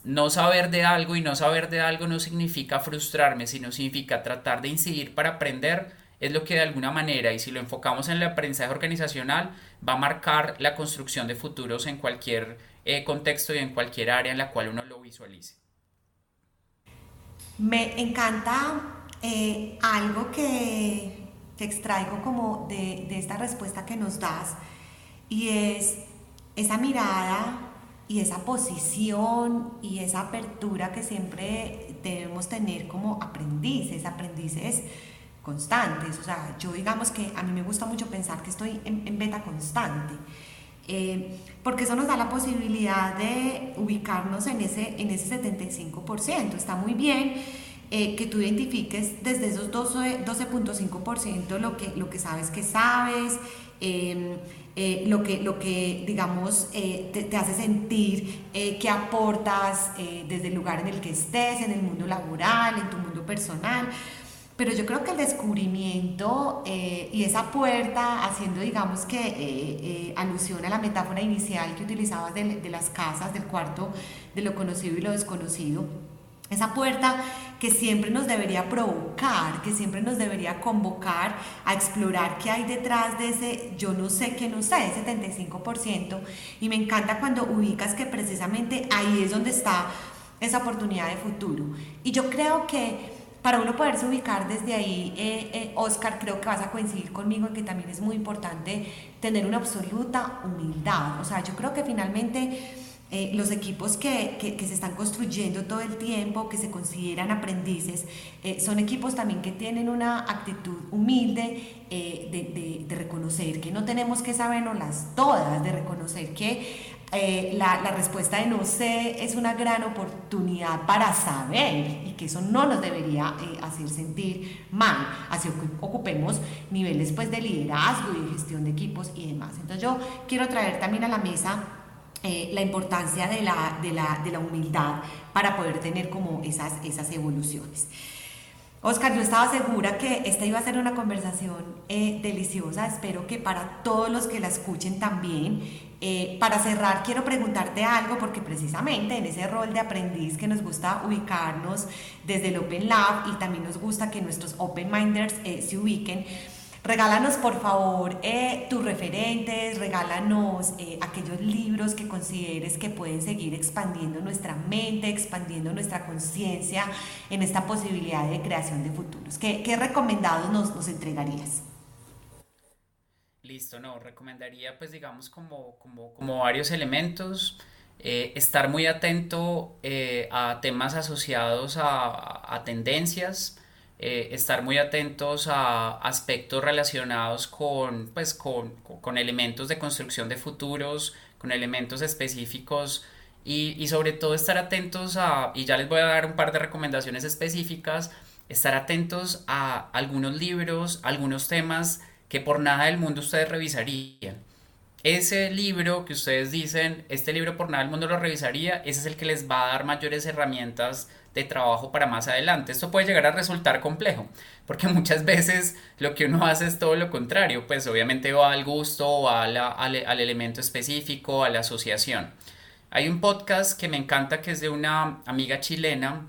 no saber de algo y no saber de algo no significa frustrarme, sino significa tratar de incidir para aprender, es lo que de alguna manera, y si lo enfocamos en el aprendizaje organizacional, va a marcar la construcción de futuros en cualquier eh, contexto y en cualquier área en la cual uno lo visualice.
Me encanta eh, algo que, te extraigo como de, de esta respuesta que nos das y es esa mirada y esa posición y esa apertura que siempre debemos tener como aprendices, aprendices constantes. O sea, yo digamos que a mí me gusta mucho pensar que estoy en, beta constante, eh, porque eso nos da la posibilidad de ubicarnos en ese, en ese 75%. Está muy bien eh, que tú identifiques desde esos 12.5% lo, que, lo que sabes que sabes. Eh, eh, lo, que, lo que, digamos, te, hace sentir que aportas desde el lugar en el que estés, en el mundo laboral, en tu mundo personal. Pero yo creo que el descubrimiento y esa puerta, haciendo, digamos, que alusión a la metáfora inicial que utilizabas de, de las casas, del cuarto, de lo conocido y lo desconocido, esa puerta que siempre nos debería provocar, que siempre nos debería convocar a explorar qué hay detrás de ese yo no sé qué no sé, ese 75%. Y me encanta cuando ubicas que precisamente ahí es donde está esa oportunidad de futuro. Y yo creo que para uno poderse ubicar desde ahí, eh, eh, Oscar, creo que vas a coincidir conmigo en que también es muy importante tener una absoluta humildad. O sea, yo creo que finalmente eh, los equipos que, que, se están construyendo todo el tiempo, que se consideran aprendices, eh, son equipos también que tienen una actitud humilde de, de, reconocer que no tenemos que sabernoslas todas, de reconocer que la, la, respuesta de no sé es una gran oportunidad para saber y que eso no nos debería hacer sentir mal, así ocupemos niveles pues, de liderazgo y de gestión de equipos y demás. Entonces yo quiero traer también a la mesa eh, la importancia de la, de, la, de la, humildad para poder tener como esas, esas evoluciones. Oscar, yo estaba segura que esta iba a ser una conversación eh, deliciosa, espero que para todos los que la escuchen también. Eh, para cerrar, quiero preguntarte algo porque precisamente en ese rol de aprendiz que nos gusta ubicarnos desde el Open Lab y también nos gusta que nuestros Open Minders se ubiquen, Regálanos por favor eh, tus referentes, regálanos eh, aquellos libros que consideres que pueden seguir expandiendo nuestra mente, expandiendo nuestra conciencia en esta posibilidad de creación de futuros. ¿Qué, recomendados nos, entregarías?
Listo, no, recomendaría pues digamos como, como, varios elementos. Eh, estar muy atento a temas asociados a tendencias, eh, estar muy atentos a aspectos relacionados con, pues, con, con, elementos de construcción de futuros, con elementos específicos y, y, sobre todo estar atentos a, y ya les voy a dar un par de recomendaciones específicas, estar atentos a algunos libros, algunos temas que por nada del mundo ustedes revisarían. Ese libro que ustedes dicen, este libro por nada del mundo lo revisaría, ese es el que les va a dar mayores herramientas de trabajo para más adelante. Esto puede llegar a resultar complejo, porque muchas veces lo que uno hace es todo lo contrario, pues obviamente va al gusto, va al, al, elemento específico, a la asociación. Hay un podcast que me encanta que es de una amiga chilena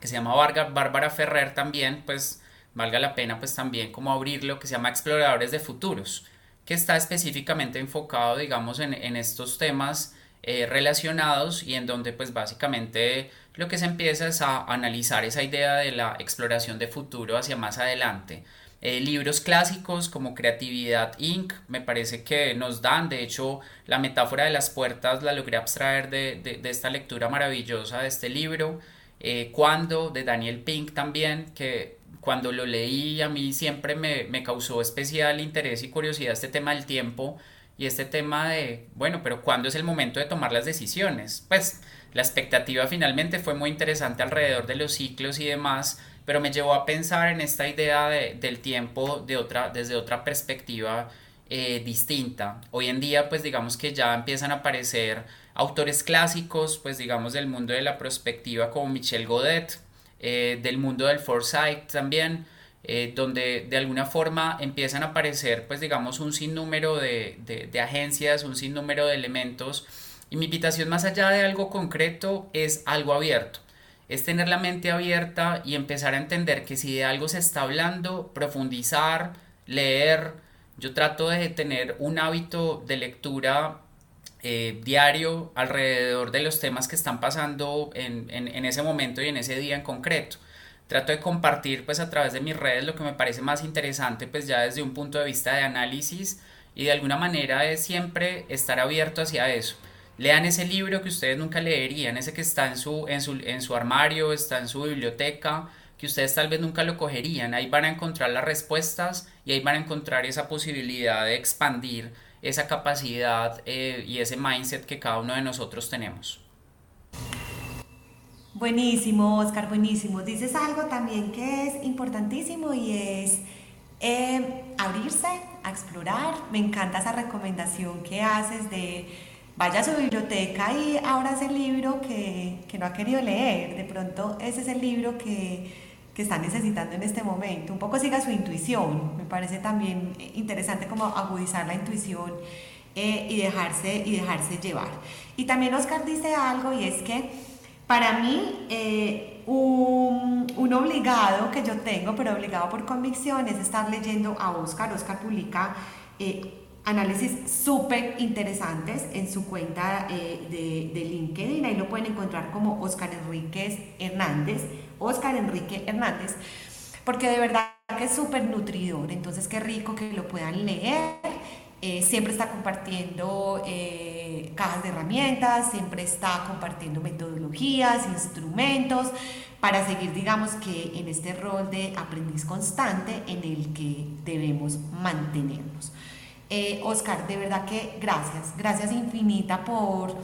que se llama Bárbara Ferrer también, pues valga la pena pues también como abrirlo, que se llama Exploradores de Futuros, que está específicamente enfocado digamos en, en estos temas eh, relacionados y en donde pues básicamente lo que se empieza es a analizar esa idea de la exploración de futuro hacia más adelante. Eh, libros clásicos como Creatividad Inc. me parece que nos dan, de hecho, la metáfora de las puertas la logré abstraer de, de, esta lectura maravillosa de este libro. Eh, Cuando, de Daniel Pink también, que cuando lo leí a mí siempre me, me causó especial interés y curiosidad este tema del tiempo y este tema de, bueno, pero ¿cuándo es el momento de tomar las decisiones? Pues la expectativa finalmente fue muy interesante alrededor de los ciclos y demás, pero me llevó a pensar en esta idea de, del tiempo de otra, desde otra perspectiva eh, distinta. Hoy en día, pues digamos que ya empiezan a aparecer autores clásicos, pues digamos del mundo de la perspectiva como Michel Godet, eh, del mundo del foresight también, eh, donde de alguna forma empiezan a aparecer, pues digamos, un sinnúmero de, de, agencias, un sinnúmero de elementos. Y mi invitación más allá de algo concreto es algo abierto. Es tener la mente abierta y empezar a entender que si de algo se está hablando, profundizar, leer. Yo trato de tener un hábito de lectura eh, diario alrededor de los temas que están pasando en, en, ese momento y en ese día en concreto. Trato de compartir pues a través de mis redes lo que me parece más interesante pues ya desde un punto de vista de análisis y de alguna manera es siempre estar abierto hacia eso. Lean ese libro que ustedes nunca leerían, ese que está en su, en su, en su armario, está en su biblioteca, que ustedes tal vez nunca lo cogerían. Ahí van a encontrar las respuestas y ahí van a encontrar esa posibilidad de expandir esa capacidad eh, y ese mindset que cada uno de nosotros tenemos.
Buenísimo, Oscar, buenísimo. Dices algo también que es importantísimo y es eh, abrirse a explorar. Me encanta esa recomendación que haces de vaya a su biblioteca y abra ese libro que, que no ha querido leer. De pronto ese es el libro que que está necesitando en este momento. Un poco siga su intuición. Me parece también interesante como agudizar la intuición eh, y, dejarse, y dejarse llevar. Y también Oscar dice algo y es que para mí eh, un, un, obligado que yo tengo, pero obligado por convicción, es estar leyendo a Oscar. Oscar publica... Eh, análisis súper interesantes en su cuenta de, de, LinkedIn. Ahí lo pueden encontrar como Oscar Enríquez Hernández. Oscar Enrique Hernández, porque de verdad que es súper nutridor, entonces qué rico que lo puedan leer. Eh, siempre está compartiendo eh, cajas de herramientas, siempre está compartiendo metodologías, instrumentos, para seguir, digamos que en este rol de aprendiz constante en el que debemos mantenernos. Eh, Oscar, de verdad que gracias, gracias infinita por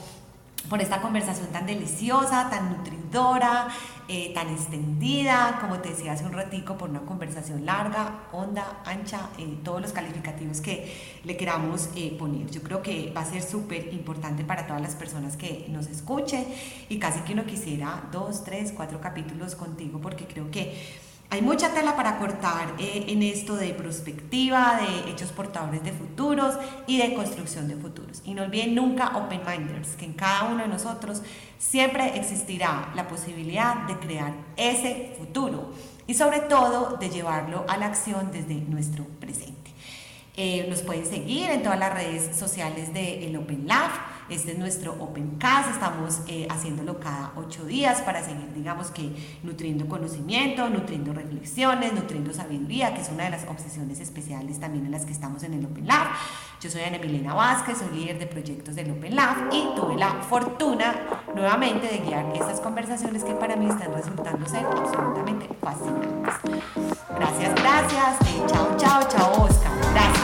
por esta conversación tan deliciosa, tan nutridora, eh, tan extendida, como te decía hace un ratico, por una conversación larga, honda, ancha, eh, todos los calificativos que le queramos poner. Yo creo que va a ser súper importante para todas las personas que nos escuchen y casi que uno quisiera dos, tres, cuatro capítulos contigo porque creo que hay mucha tela para cortar eh, en esto de prospectiva, de hechos portadores de futuros y de construcción de futuros. Y no olviden nunca Open Minders, que en cada uno de nosotros siempre existirá la posibilidad de crear ese futuro y sobre todo de llevarlo a la acción desde nuestro presente. Eh, nos pueden seguir en todas las redes sociales de Open Lab este es nuestro Open Cast, estamos eh, haciéndolo cada ocho días para seguir, digamos que, nutriendo conocimiento, nutriendo reflexiones, nutriendo sabiduría, que es una de las obsesiones especiales también en las que estamos en el Open Lab. Yo soy Ana Milena Vázquez, soy líder de proyectos del Open Lab y tuve la fortuna nuevamente de guiar estas conversaciones que para mí están resultando ser absolutamente fascinantes. Gracias, gracias. Eh, chao, chao, chao, Oscar. Gracias.